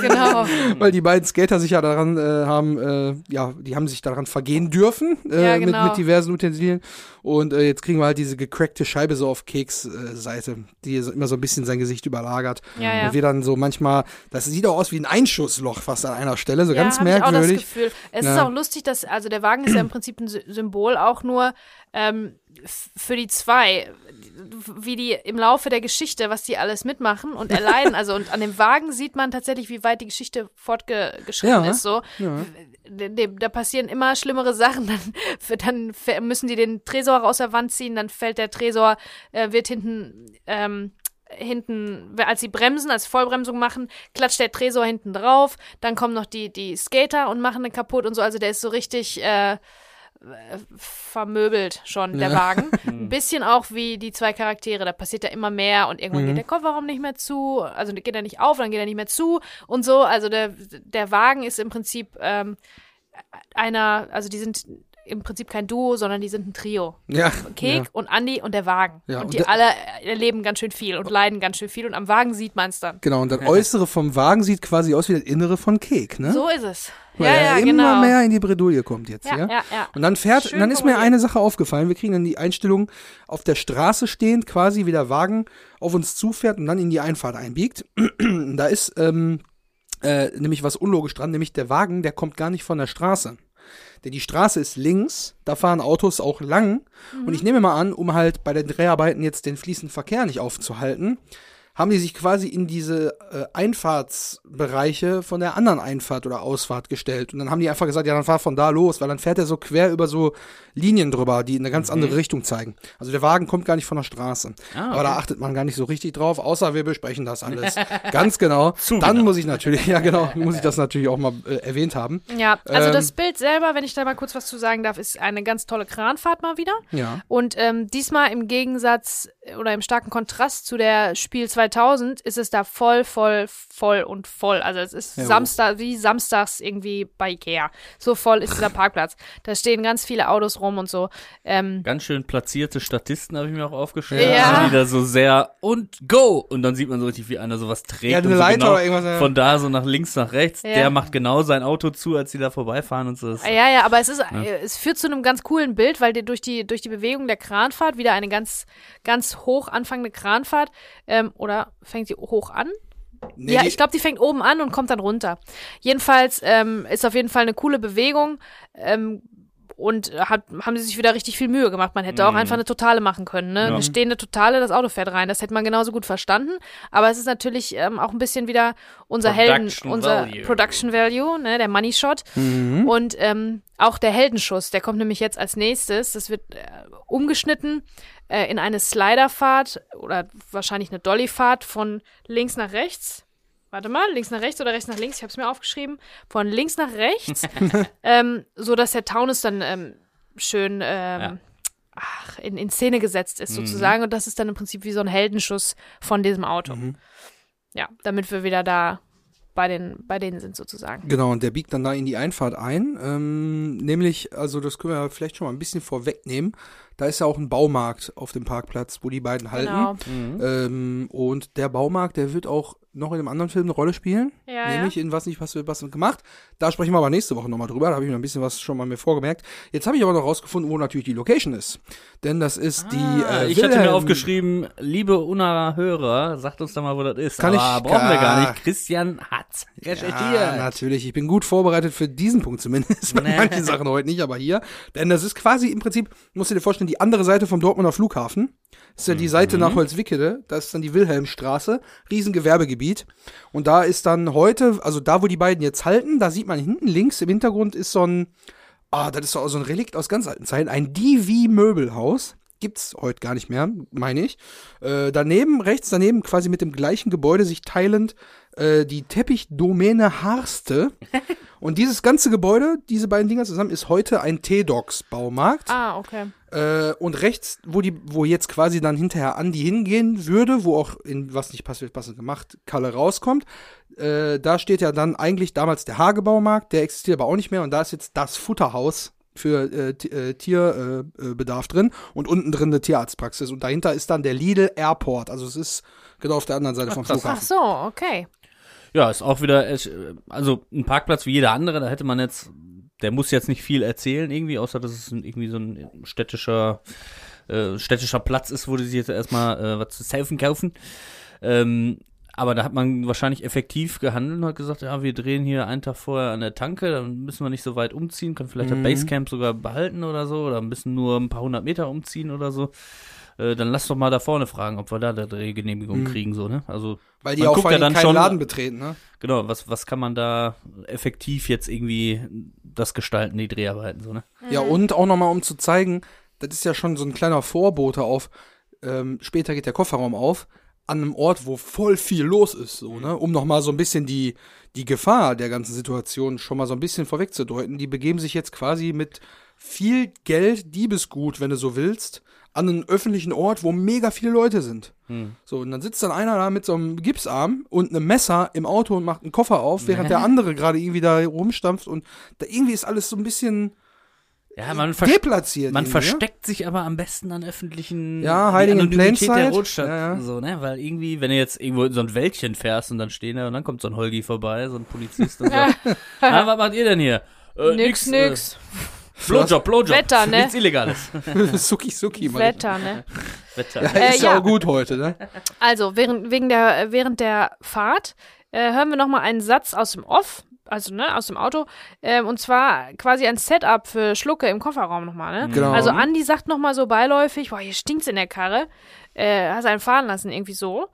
Genau. [LAUGHS]
Weil die beiden Skater sich ja daran äh, haben, äh, ja, die haben sich daran vergehen dürfen äh,
Ja,
mit,
genau.
mit diversen Utensilien. Und äh, jetzt kriegen wir halt diese gecrackte Scheibe so auf Keks äh, Seite, die so immer so ein bisschen sein Gesicht überlagert.
Ja, ja.
Und wir dann so manchmal, das sieht auch aus wie ein Einschussloch fast an einer Stelle, so
ja,
ganz
hab Ich auch das
merkwürdig.
Gefühl. Es
Ja.
ist auch lustig, dass, also der Wagen ist ja im Prinzip ein Sy- Symbol auch nur ähm, für die zwei, wie die im Laufe der Geschichte, was die alles mitmachen und erleiden. [LAUGHS] Also und an dem Wagen sieht man tatsächlich, wie weit die Geschichte fortgeschritten
Ja.
ist. So.
Ja.
Da passieren immer schlimmere Sachen. [LAUGHS] Dann, dann müssen die den Tresor aus der Wand ziehen, dann fällt der Tresor, äh, wird hinten ähm, hinten, als sie bremsen, als Vollbremsung machen, klatscht der Tresor hinten drauf, dann kommen noch die, die Skater und machen den kaputt und so, also der ist so richtig äh, vermöbelt schon, der
Ja.
Wagen. [LAUGHS] Ein bisschen auch wie die zwei Charaktere, da passiert ja immer mehr und irgendwann geht der Kofferraum nicht mehr zu, also geht er nicht auf, dann geht er nicht mehr zu und so, also der, der Wagen ist im Prinzip ähm, einer, also die sind im Prinzip kein Duo, sondern die sind ein Trio.
Ja,
Kek
ja.
und Andi und der Wagen.
Ja,
und,
und
die
der-
alle erleben ganz schön viel und leiden ganz schön viel und am Wagen sieht man es dann.
Genau, und das Äußere vom Wagen sieht quasi aus wie das Innere von Kek, ne?
So ist es.
Weil
ja,
er
ja,
immer
genau.
mehr in die Bredouille kommt jetzt,
ja,
ja?
ja, ja.
Und dann fährt,
Schön
dann ist mir eine Sache aufgefallen. Wir kriegen dann die Einstellung auf der Straße stehend, quasi wie der Wagen auf uns zufährt und dann in die Einfahrt einbiegt. [CLEARS THROAT] da ist ähm, äh, nämlich was unlogisch dran, nämlich der Wagen, der kommt gar nicht von der Straße. Denn die Straße ist links, da fahren Autos auch lang. Und ich nehme mal an, um halt bei den Dreharbeiten jetzt den fließenden Verkehr nicht aufzuhalten, haben die sich quasi in diese äh, Einfahrtsbereiche von der anderen Einfahrt oder Ausfahrt gestellt. Und dann haben die einfach gesagt, ja, dann fahr von da los, weil dann fährt er so quer über so Linien drüber, die in eine ganz andere Richtung zeigen. Also der Wagen kommt gar nicht von der Straße.
Ah,
Aber da achtet man gar nicht so richtig drauf, außer wir besprechen das alles. [LAUGHS] ganz genau. dann
genau.
muss ich natürlich, ja genau, [LAUGHS] muss ich das natürlich auch mal äh, erwähnt haben.
Ja, also
Ähm,
das Bild selber, wenn ich da mal kurz was zu sagen darf, ist eine ganz tolle Kranfahrt mal wieder.
Ja.
Und ähm, diesmal im Gegensatz äh, oder im starken Kontrast zu der Spiel 2000 ist es da voll, voll, voll und voll. Also es ist
Ja,
Samstag, wie samstags irgendwie bei Ikea. So voll ist dieser [LAUGHS] Parkplatz. Da stehen ganz viele Autos rum und so. Ähm,
Ganz schön platzierte Statisten habe ich mir auch aufgeschrieben.
Ja.
Also die da so sehr und go! Und dann sieht man so richtig, wie einer sowas trägt.
Ja, eine
und so
Leiter
genau
oder irgendwas, ja.
Von da so nach links, nach rechts.
Ja.
Der macht genau sein Auto zu, als die da vorbeifahren und so.
Ja, ja, aber es ist, äh, es führt zu einem ganz coolen Bild, weil die, durch die durch die Bewegung der Kranfahrt wieder eine ganz ganz hoch anfangende Kranfahrt ähm, oder fängt sie hoch an?
Nee,
ja,
die-
ich glaube, die fängt oben an und kommt dann runter. Jedenfalls ähm, ist auf jeden Fall eine coole Bewegung. Ähm, und hat, haben sie sich wieder richtig viel Mühe gemacht. Man hätte auch einfach eine Totale machen können. Ne?
Ja.
Eine stehende Totale, das Auto fährt rein. Das hätte man genauso gut verstanden. Aber es ist natürlich ähm, auch ein bisschen wieder unser Helden, unser
Value.
Production Value, ne? der Money Shot.
Mhm.
Und ähm, auch der Heldenschuss, der kommt nämlich jetzt als nächstes. Das wird äh, umgeschnitten äh, in eine Sliderfahrt oder wahrscheinlich eine Dollyfahrt von links nach rechts. Warte mal, links nach rechts oder rechts nach links? Ich habe es mir aufgeschrieben. Von links nach rechts, [LAUGHS] ähm, so dass der Taunus dann ähm, schön ähm,
Ja.
ach, in, in Szene gesetzt ist sozusagen. Und das ist dann im Prinzip wie so ein Heldenschuss von diesem Auto. Ja, damit wir wieder da bei, den, bei denen sind sozusagen.
Genau, und der biegt dann da in die Einfahrt ein. Ähm, nämlich, also das können wir vielleicht schon mal ein bisschen vorwegnehmen. Da ist ja auch ein Baumarkt auf dem Parkplatz, wo die beiden halten.
Genau.
Mhm.
Ähm, und der Baumarkt, der wird auch noch in einem anderen Film eine Rolle spielen.
Ja,
nämlich in was nicht, was wir was gemacht. Da sprechen wir aber nächste Woche nochmal drüber. Da habe ich mir ein bisschen was schon mal mir vorgemerkt. Jetzt habe ich aber noch rausgefunden, wo natürlich die Location ist. Denn das ist die.
Ah,
Äh,
ich hatte mir
Wilhelm-
aufgeschrieben, liebe Unara Hörer, sagt uns doch mal, wo das ist.
Kann
Aber
ich-
brauchen wir gar nicht. Christian hat
Ja,
recherchiert.
natürlich. Ich bin gut vorbereitet für diesen Punkt zumindest. [LAUGHS] Bei
Nee.
manchen Sachen heute nicht, aber hier. Denn das ist quasi im Prinzip, musst du dir vorstellen, die andere Seite vom Dortmunder Flughafen. Das ist ja die Seite nach Holzwickede. Das ist dann die Wilhelmstraße. Riesengewerbegebiet. Und da ist dann heute, also da, wo die beiden jetzt halten, da sieht man hinten links im Hintergrund ist so ein, ah, das ist so ein Relikt aus ganz alten Zeiten. Ein Divi-Möbelhaus. Gibt's heute gar nicht mehr, meine ich. Äh, daneben, rechts daneben, quasi mit dem gleichen Gebäude sich teilend, äh, die Teppichdomäne Harste. [LAUGHS] Und dieses ganze Gebäude, diese beiden Dinger zusammen, ist heute ein T-Docs-Baumarkt.
Ah, okay.
Äh, und rechts, wo die, wo jetzt quasi dann hinterher Andi hingehen würde, wo auch in was nicht passend, passend gemacht, Kalle rauskommt, äh, da steht ja dann eigentlich damals der Hagebaumarkt, der existiert aber auch nicht mehr und da ist jetzt das Futterhaus für äh, äh, Tierbedarf äh, Bedarf drin und unten drin eine Tierarztpraxis und dahinter ist dann der Lidl Airport, also es ist genau auf der anderen Seite vom
krass.
Ach
Flughafen.
so, okay.
Ja, ist auch wieder, äh, also ein Parkplatz wie jeder andere, da hätte man jetzt, der muss jetzt nicht viel erzählen irgendwie, außer dass es irgendwie so ein städtischer, äh, städtischer Platz ist, wo die sich jetzt erstmal äh, was zu saufen kaufen. Ähm, aber da hat man wahrscheinlich effektiv gehandelt und hat gesagt, ja, wir drehen hier einen Tag vorher an der Tanke, dann müssen wir nicht so weit umziehen, können vielleicht
Mhm.
das Basecamp sogar behalten oder so, oder müssen nur ein paar hundert Meter umziehen oder so. Äh, dann lass doch mal da vorne fragen, ob wir da eine Drehgenehmigung
Mhm.
kriegen, so, ne? Also,
Weil die
Man
auch
guckt
vor
ja dann
keinen
schon-
Laden betreten, ne?
genau, was, was kann man da effektiv jetzt irgendwie das gestalten, die Dreharbeiten, so, ne?
Ja, und auch nochmal, um zu zeigen, das ist ja schon so ein kleiner Vorbote auf, ähm, später geht der Kofferraum auf, an einem Ort, wo voll viel los ist, so, ne? Um nochmal so ein bisschen die, die Gefahr der ganzen Situation schon mal so ein bisschen vorwegzudeuten. Die begeben sich jetzt quasi mit viel Geld, Diebesgut, wenn du so willst, an einen öffentlichen Ort, wo mega viele Leute sind.
Hm.
So, und dann sitzt dann einer da mit so einem Gipsarm und einem Messer im Auto und macht einen Koffer auf, während der [LAUGHS] andere gerade irgendwie da rumstampft und da irgendwie ist alles so ein bisschen
Ja, man, versteckt
deplatziert.
man versteckt sich aber am besten an öffentlichen
Ja, hiding in plain
der. Rotstadt,
Ja, ja.
so, ne? Weil irgendwie, wenn du jetzt irgendwo in so ein Wäldchen fährst und dann stehen da und dann kommt so ein Holgi vorbei, so ein Polizist und sagt, [LAUGHS] ah, was macht ihr denn hier? Äh,
nix, nix.
Äh, Blowjob, Blowjob.
Wetter, ne?
Nichts Illegales. [LAUGHS]
Suki Suki. mal.
Wetter, ne? [LAUGHS]
Wetter.
Ja,
Äh,
ist ja
ja.
auch gut heute, ne?
Also, während, wegen der, während der Fahrt äh, hören wir nochmal einen Satz aus dem Off, also ne, aus dem Auto. Ähm, und zwar quasi ein Setup für Schlucke im Kofferraum nochmal, ne?
Genau.
Also Andi sagt nochmal so beiläufig, boah, hier stinkt's in der Karre. Äh, hast einen fahren lassen, irgendwie so.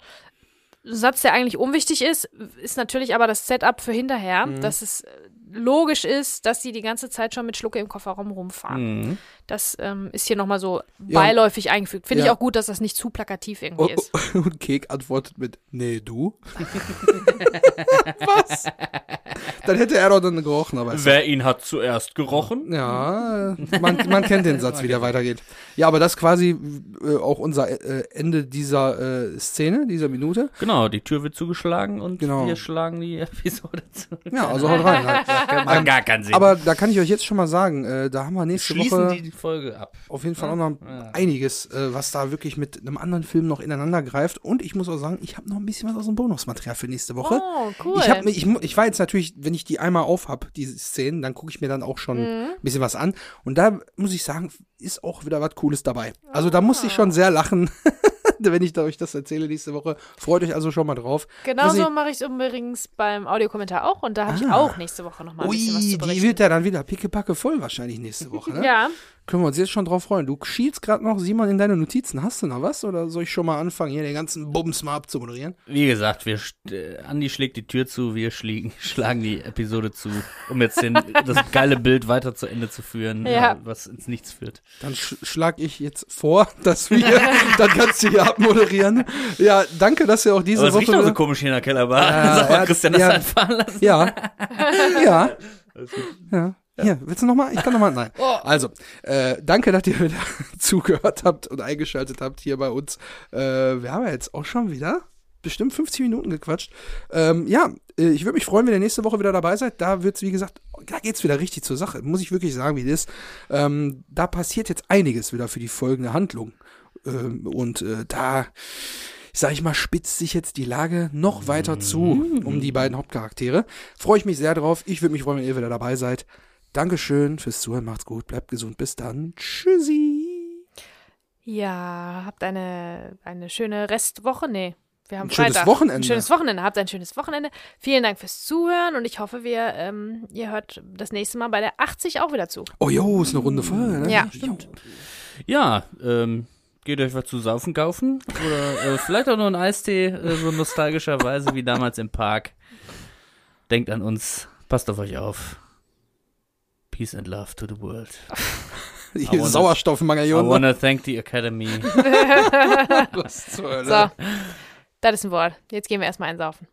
Ein Satz, der eigentlich unwichtig ist, ist natürlich aber das Setup für hinterher,
Mhm.
dass es äh, logisch ist, dass sie die ganze Zeit schon mit Schlucke im Kofferraum rumfahren.
Mhm.
Das ähm, ist hier nochmal so
Ja.
beiläufig eingefügt. Finde ich
Ja.
auch gut, dass das nicht zu plakativ irgendwie
Und,
ist. [LAUGHS]
und Kek antwortet mit, nee, du. [LAUGHS] Was? Dann hätte er doch dann gerochen, aber
Wer ihn hat zuerst gerochen?
Ja, man, man kennt den Satz, wie der weitergeht. Ja, aber das ist quasi äh, auch unser äh, Ende dieser äh, Szene, dieser Minute.
Genau, die Tür wird zugeschlagen und
Genau.
wir schlagen die Episode zu.
Ja, also haut rein. Halt. [LAUGHS]
Macht gar keinen Sinn.
Aber da kann ich euch jetzt schon mal sagen, äh, da haben wir nächste
schließen
Woche
die Folge ab.
auf jeden Fall auch noch
Ja.
einiges, äh, was da wirklich mit einem anderen Film noch ineinander greift. Und ich muss auch sagen, ich habe noch ein bisschen was aus dem Bonusmaterial für nächste Woche.
Oh, cool.
Ich, hab, ich, ich war jetzt natürlich, wenn ich die einmal auf hab, diese Szenen, dann gucke ich mir dann auch schon
Mhm.
ein bisschen was an. Und da muss ich sagen, ist auch wieder was Cooles dabei. Also da musste ich schon sehr lachen, [LAUGHS] wenn ich euch das erzähle nächste Woche. Freut euch also schon mal drauf.
Genauso mache ich es übrigens beim Audiokommentar auch und da habe ich
Ah.
auch nächste Woche nochmal ein
Ui,
bisschen was zu
die wird ja dann wieder pickepacke voll wahrscheinlich nächste Woche. Ne?
ja,
Können wir uns jetzt schon drauf freuen. Du schielst gerade noch, Simon, in deine Notizen. Hast du noch was? Oder soll ich schon mal anfangen, hier den ganzen Bums mal abzumoderieren?
Wie gesagt, wir, äh, Andi schlägt die Tür zu, wir schlägen, [LAUGHS] schlagen die Episode zu, um jetzt den, das geile Bild weiter zu Ende zu führen,
Ja.
äh, was ins Nichts führt.
Dann sch schlag ich jetzt vor, [LAUGHS] dass wir, dann kannst du hier abmoderieren. Ja, danke, dass ihr auch diese
Aber es
Woche.
riecht auch so komisch hier in der Kellerbar.
Ja, [LAUGHS]
Sag mal,
ja,
Christian, das
ja.
einfahren lassen.
Ja. Ja. Ja. Hier, willst du nochmal? Ich kann nochmal. Nein. [LAUGHS] Also, äh, danke, dass ihr [LAUGHS] wieder zugehört habt und eingeschaltet habt hier bei uns. Äh, wir haben ja jetzt auch schon wieder bestimmt 50 Minuten gequatscht. Ähm, ja, äh, ich würde mich freuen, wenn ihr nächste Woche wieder dabei seid. Da wird's, wie gesagt, da geht's wieder richtig zur Sache. Muss ich wirklich sagen, wie das ist. Ähm, da passiert jetzt einiges wieder für die folgende Handlung. Ähm, und äh, da sag ich mal, spitzt sich jetzt die Lage noch weiter zu um die beiden Hauptcharaktere. Freue ich mich sehr drauf. Ich würde mich freuen, wenn ihr wieder dabei seid. Dankeschön fürs Zuhören. Macht's gut. Bleibt gesund. Bis dann. Tschüssi.
ja, habt eine, eine schöne Restwoche. Nee, wir haben
Ein schönes
Freitag.
Wochenende.
Ein schönes Wochenende. Habt ein schönes Wochenende. Vielen Dank fürs Zuhören und ich hoffe, wir, ähm, ihr hört das nächste Mal bei der 80 auch wieder zu.
Oh jo, ist eine runde Folge, ne?
Ja.
Stimmt.
Ja, ähm, geht euch was zu saufen kaufen oder äh, vielleicht auch noch einen Eistee, äh, so nostalgischerweise wie damals im Park. Denkt an uns, passt auf euch auf. Peace and love to the world. [LAUGHS] Wanna- I
Sauerstoffmangel.
wanna thank the Academy. [LAUGHS] [LAUGHS]
Was zur Hölle?
So, das ist ein Wort. Jetzt gehen wir erstmal einsaufen.